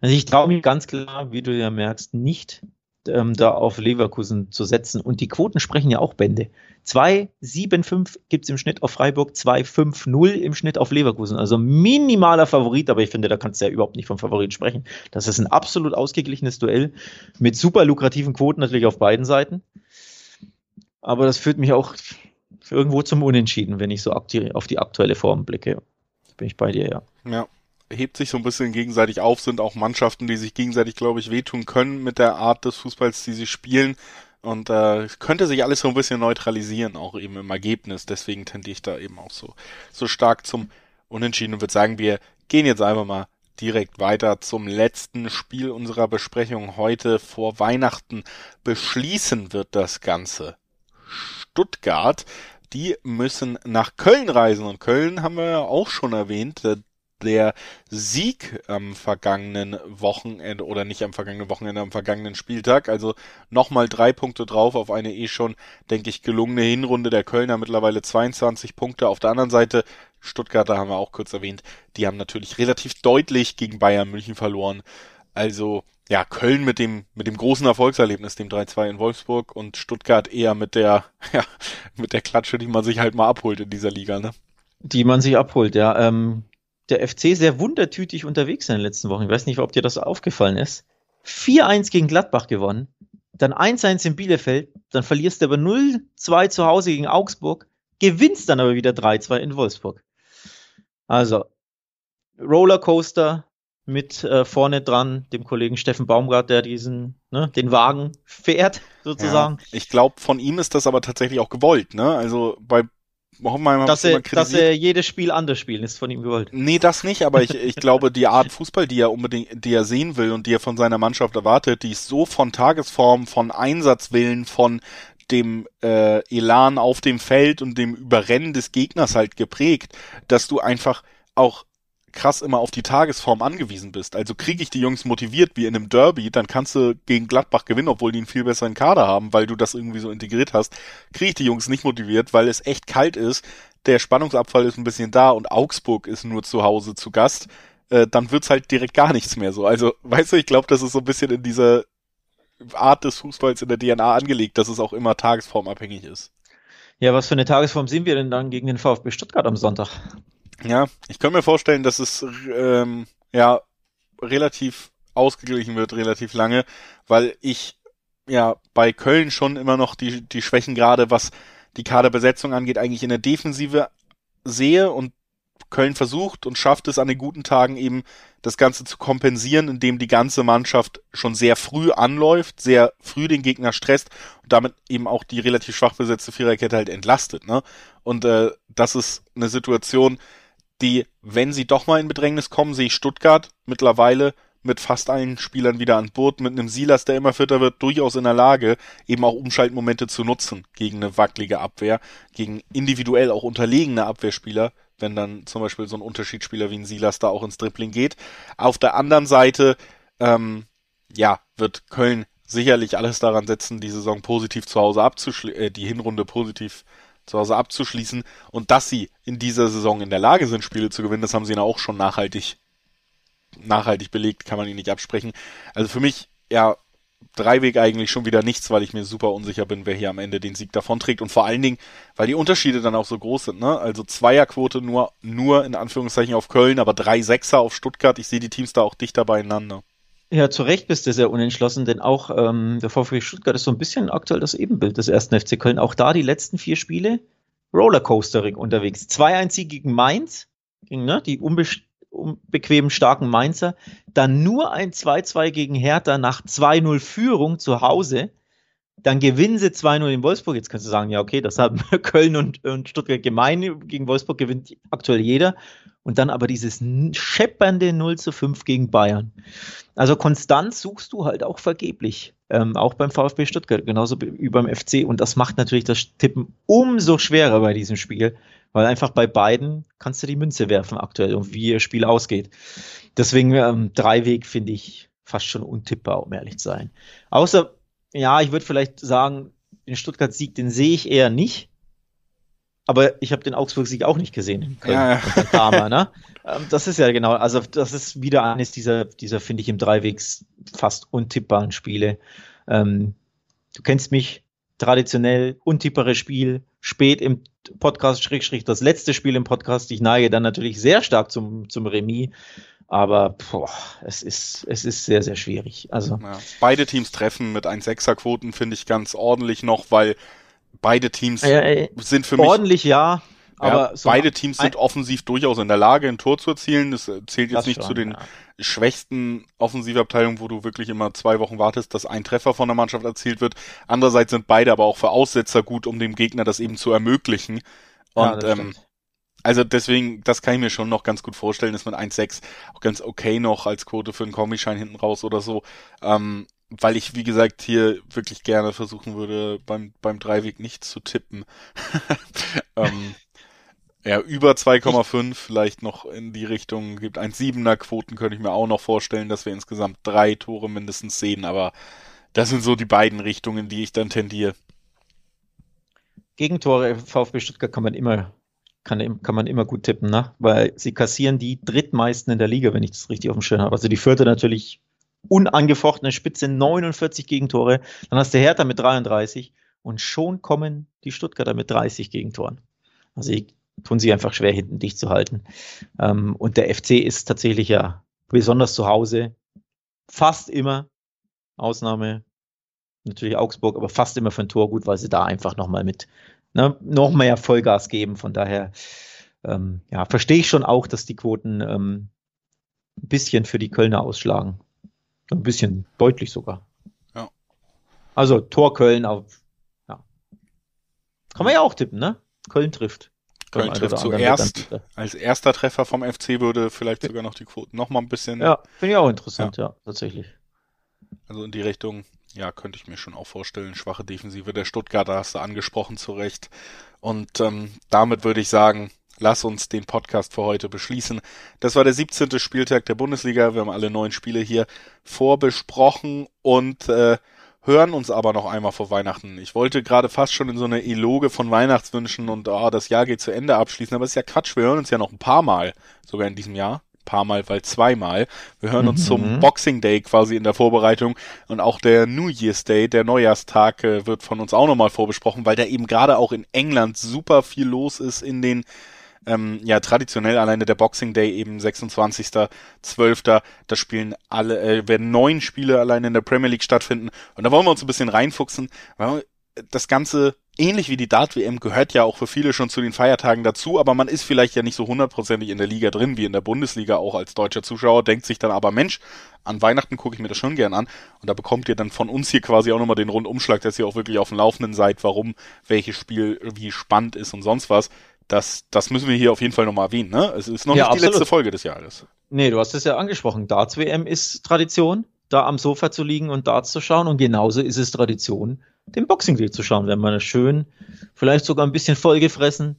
also ich traue mich ganz klar, wie du ja merkst, nicht ähm, da auf Leverkusen zu setzen. Und die Quoten sprechen ja auch Bände. 2,75 gibt es im Schnitt auf Freiburg, 2,50 im Schnitt auf Leverkusen. Also minimaler Favorit, aber ich finde, da kannst du ja überhaupt nicht vom Favorit sprechen. Das ist ein absolut ausgeglichenes Duell mit super lukrativen Quoten natürlich auf beiden Seiten. Aber das führt mich auch irgendwo zum Unentschieden, wenn ich so auf die aktuelle Form blicke. Bin ich bei dir, ja. Ja, hebt sich so ein bisschen gegenseitig auf, sind auch Mannschaften, die sich gegenseitig, glaube ich, wehtun können mit der Art des Fußballs, die sie spielen. Und äh, könnte sich alles so ein bisschen neutralisieren, auch eben im Ergebnis. Deswegen tendiere ich da eben auch so, so stark zum Unentschieden und würde sagen, wir gehen jetzt einfach mal direkt weiter zum letzten Spiel unserer Besprechung heute vor Weihnachten. Beschließen wird das Ganze Stuttgart. Die müssen nach Köln reisen und Köln haben wir ja auch schon erwähnt der Sieg am vergangenen Wochenende oder nicht am vergangenen Wochenende, am vergangenen Spieltag. Also nochmal drei Punkte drauf auf eine eh schon, denke ich, gelungene Hinrunde der Kölner. Mittlerweile 22 Punkte. Auf der anderen Seite, Stuttgarter haben wir auch kurz erwähnt, die haben natürlich relativ deutlich gegen Bayern München verloren. Also ja, Köln mit dem, mit dem großen Erfolgserlebnis, dem 3-2 in Wolfsburg und Stuttgart eher mit der, ja, mit der Klatsche, die man sich halt mal abholt in dieser Liga, ne? Die man sich abholt, ja. Ähm, der FC sehr wundertütig unterwegs in den letzten Wochen. Ich weiß nicht, ob dir das aufgefallen ist. 4-1 gegen Gladbach gewonnen, dann 1-1 in Bielefeld, dann verlierst du aber 0-2 zu Hause gegen Augsburg, gewinnst dann aber wieder 3-2 in Wolfsburg. Also, Rollercoaster mit äh, vorne dran dem Kollegen Steffen Baumgart, der diesen, ne, den Wagen fährt, sozusagen. Ja, ich glaube, von ihm ist das aber tatsächlich auch gewollt, ne? Also bei Hoffenheim dass, er, dass er jedes Spiel anders spielen, ist von ihm gewollt. Nee, das nicht, aber ich, ich glaube, die Art Fußball, die er unbedingt, die er sehen will und die er von seiner Mannschaft erwartet, die ist so von Tagesform, von Einsatzwillen, von dem äh, Elan auf dem Feld und dem Überrennen des Gegners halt geprägt, dass du einfach auch krass immer auf die Tagesform angewiesen bist. Also kriege ich die Jungs motiviert wie in einem Derby, dann kannst du gegen Gladbach gewinnen, obwohl die einen viel besseren Kader haben, weil du das irgendwie so integriert hast. Kriege ich die Jungs nicht motiviert, weil es echt kalt ist, der Spannungsabfall ist ein bisschen da und Augsburg ist nur zu Hause zu Gast, äh, dann wird's halt direkt gar nichts mehr so. Also, weißt du, ich glaube, das ist so ein bisschen in dieser Art des Fußballs in der DNA angelegt, dass es auch immer tagesformabhängig ist. Ja, was für eine Tagesform sind wir denn dann gegen den VfB Stuttgart am Sonntag? Ja, ich kann mir vorstellen, dass es ähm, ja relativ ausgeglichen wird, relativ lange, weil ich ja bei Köln schon immer noch die, die Schwächen gerade, was die Kaderbesetzung angeht, eigentlich in der Defensive sehe und Köln versucht und schafft es an den guten Tagen eben das Ganze zu kompensieren, indem die ganze Mannschaft schon sehr früh anläuft, sehr früh den Gegner stresst und damit eben auch die relativ schwach besetzte Viererkette halt entlastet. Ne? Und äh, das ist eine Situation, die, wenn sie doch mal in Bedrängnis kommen, sehe ich Stuttgart mittlerweile mit fast allen Spielern wieder an Bord, mit einem Silas, der immer fitter wird, durchaus in der Lage, eben auch Umschaltmomente zu nutzen gegen eine wackelige Abwehr, gegen individuell auch unterlegene Abwehrspieler, wenn dann zum Beispiel so ein Unterschiedsspieler wie ein Silas da auch ins Dribbling geht. Auf der anderen Seite, ähm, ja, wird Köln sicherlich alles daran setzen, die Saison positiv zu Hause abzuschließen, äh, die Hinrunde positiv zu Hause abzuschließen. Und dass sie in dieser Saison in der Lage sind, Spiele zu gewinnen, das haben sie ja auch schon nachhaltig, nachhaltig belegt, kann man ihnen nicht absprechen. Also für mich, ja, Dreiweg eigentlich schon wieder nichts, weil ich mir super unsicher bin, wer hier am Ende den Sieg davonträgt und vor allen Dingen, weil die Unterschiede dann auch so groß sind, ne? Also Zweierquote nur, nur in Anführungszeichen auf Köln, aber drei Sechser auf Stuttgart. Ich sehe die Teams da auch dichter beieinander. Ja, zu Recht bist du sehr unentschlossen, denn auch ähm, der VfB Stuttgart ist so ein bisschen aktuell das Ebenbild des ersten FC Köln. Auch da die letzten vier Spiele Rollercoastering unterwegs. 2-1 Sieg gegen Mainz, gegen ne, die unbequemen, starken Mainzer. Dann nur ein 2-2 gegen Hertha nach 2-0 Führung zu Hause. Dann gewinnen sie 2-0 in Wolfsburg. Jetzt kannst du sagen, ja, okay, das haben Köln und, und Stuttgart gemein. Gegen Wolfsburg gewinnt aktuell jeder und dann aber dieses scheppernde 0 zu 5 gegen Bayern. Also Konstanz suchst du halt auch vergeblich, ähm, auch beim VfB Stuttgart, genauso wie beim FC und das macht natürlich das Tippen umso schwerer bei diesem Spiel, weil einfach bei beiden kannst du die Münze werfen aktuell und wie ihr Spiel ausgeht. Deswegen ähm, Dreiweg finde ich fast schon untippbar, um ehrlich zu sein. Außer, ja, ich würde vielleicht sagen, den Stuttgart-Sieg, den sehe ich eher nicht, aber ich habe den Augsburg-Sieg auch nicht gesehen. Ja, ja. Karma, ne? Ähm, das ist ja genau, also das ist wieder eines dieser, dieser finde ich, im Dreiwegs fast untippbaren Spiele. Ähm, du kennst mich, traditionell untippere Spiel, spät im Podcast, Schrägstrich, das letzte Spiel im Podcast. Ich neige dann natürlich sehr stark zum, zum Remis. Aber boah, es ist, es ist sehr, sehr schwierig. Also ja, beide Teams treffen mit 1-6er-Quoten finde ich ganz ordentlich noch, weil beide Teams äh, sind für mich. Ordentlich ja, aber ja, so beide Teams sind offensiv durchaus in der Lage, ein Tor zu erzielen. Das zählt jetzt das nicht schon, zu den ja. schwächsten Offensivabteilungen, wo du wirklich immer zwei Wochen wartest, dass ein Treffer von der Mannschaft erzielt wird. Andererseits sind beide aber auch für Aussetzer gut, um dem Gegner das eben zu ermöglichen. Und ja, ähm, also deswegen, das kann ich mir schon noch ganz gut vorstellen, ist mit 1,6 auch ganz okay noch als Quote für einen Kombischein hinten raus oder so. Ähm, weil ich, wie gesagt, hier wirklich gerne versuchen würde, beim, beim Dreiweg nicht zu tippen. ähm, ja, über 2,5 vielleicht noch in die Richtung gibt. 1,7er Quoten könnte ich mir auch noch vorstellen, dass wir insgesamt drei Tore mindestens sehen, aber das sind so die beiden Richtungen, die ich dann tendiere. Gegentore VfB Stuttgart kann man immer, kann, kann man immer gut tippen, ne? weil sie kassieren die drittmeisten in der Liga, wenn ich das richtig auf dem Schirm habe. Also die vierte natürlich unangefochtene Spitze, 49 Gegentore. Dann hast du Hertha mit 33 und schon kommen die Stuttgarter mit 30 Gegentoren. Also ich tun sie einfach schwer, hinten dicht zu halten. Ähm, und der FC ist tatsächlich ja besonders zu Hause fast immer, Ausnahme natürlich Augsburg, aber fast immer für ein Tor gut, weil sie da einfach nochmal mit ne, noch mehr Vollgas geben. Von daher ähm, ja, verstehe ich schon auch, dass die Quoten ähm, ein bisschen für die Kölner ausschlagen. Ein bisschen deutlich sogar. Ja. Also Tor Köln auf, ja. Kann man ja auch tippen, ne? Köln trifft. Köln trifft zuerst. Als erster Treffer vom FC würde vielleicht sogar noch die Quoten noch mal ein bisschen. Ja, finde ich auch interessant, ja. ja, tatsächlich. Also in die Richtung, ja, könnte ich mir schon auch vorstellen. Schwache Defensive der Stuttgarter hast du angesprochen zu Recht. Und ähm, damit würde ich sagen, lass uns den Podcast für heute beschließen. Das war der 17. Spieltag der Bundesliga. Wir haben alle neun Spiele hier vorbesprochen und äh, hören uns aber noch einmal vor Weihnachten. Ich wollte gerade fast schon in so eine Eloge von Weihnachtswünschen und oh, das Jahr geht zu Ende abschließen, aber es ist ja Quatsch, wir hören uns ja noch ein paar Mal, sogar in diesem Jahr. Paar Mal, weil zweimal. Wir hören uns mhm. zum Boxing Day quasi in der Vorbereitung und auch der New Year's Day, der Neujahrstag, äh, wird von uns auch nochmal vorbesprochen, weil da eben gerade auch in England super viel los ist in den ähm, ja traditionell alleine der Boxing Day eben 26.12. Da spielen alle, äh, werden neun Spiele alleine in der Premier League stattfinden. Und da wollen wir uns ein bisschen reinfuchsen, weil das Ganze ähnlich wie die Dart-WM gehört ja auch für viele schon zu den Feiertagen dazu, aber man ist vielleicht ja nicht so hundertprozentig in der Liga drin wie in der Bundesliga auch als deutscher Zuschauer, denkt sich dann aber, Mensch, an Weihnachten gucke ich mir das schon gern an und da bekommt ihr dann von uns hier quasi auch nochmal den Rundumschlag, dass ihr auch wirklich auf dem Laufenden seid, warum welches Spiel wie spannend ist und sonst was das, das müssen wir hier auf jeden Fall nochmal erwähnen. Ne? Es ist noch ja, nicht absolut. die letzte Folge des Jahres. Nee, du hast es ja angesprochen. Darts WM ist Tradition, da am Sofa zu liegen und Darts zu schauen. Und genauso ist es Tradition, den Boxing Day zu schauen, wenn man schön, vielleicht sogar ein bisschen vollgefressen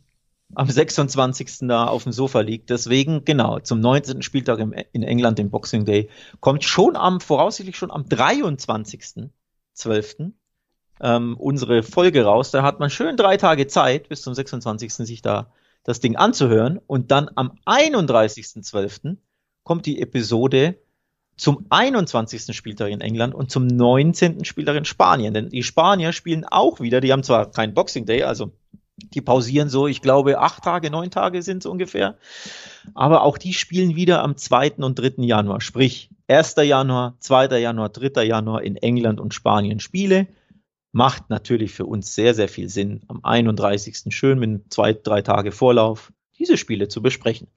am 26. da auf dem Sofa liegt. Deswegen, genau, zum 19. Spieltag im, in England, dem Boxing Day, kommt schon am, voraussichtlich schon am 23.12 ähm, unsere Folge raus. Da hat man schön drei Tage Zeit, bis zum 26. sich da das Ding anzuhören. Und dann am 31.12. kommt die Episode zum 21. Spieltag in England und zum 19. Spieltag in Spanien. Denn die Spanier spielen auch wieder, die haben zwar keinen Boxing Day, also die pausieren so, ich glaube, acht Tage, neun Tage sind es ungefähr. Aber auch die spielen wieder am 2. und 3. Januar. Sprich, 1. Januar, 2. Januar, 3. Januar in England und Spanien Spiele macht natürlich für uns sehr, sehr viel Sinn, am 31. schön mit zwei, drei Tage Vorlauf diese Spiele zu besprechen.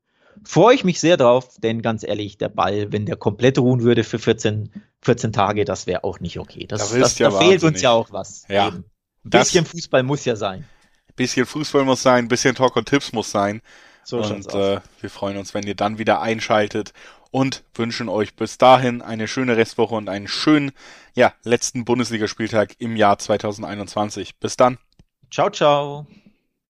Freue ich mich sehr drauf, denn ganz ehrlich, der Ball, wenn der komplett ruhen würde für 14, 14 Tage, das wäre auch nicht okay. Das, da, das, ja da fehlt uns ja auch was. Ja. Ein bisschen Fußball muss ja sein. Bisschen Fußball muss sein, bisschen Talk und Tipps muss sein. So und äh, wir freuen uns, wenn ihr dann wieder einschaltet und wünschen euch bis dahin eine schöne Restwoche und einen schönen, ja, letzten Bundesligaspieltag im Jahr 2021. Bis dann. Ciao, ciao.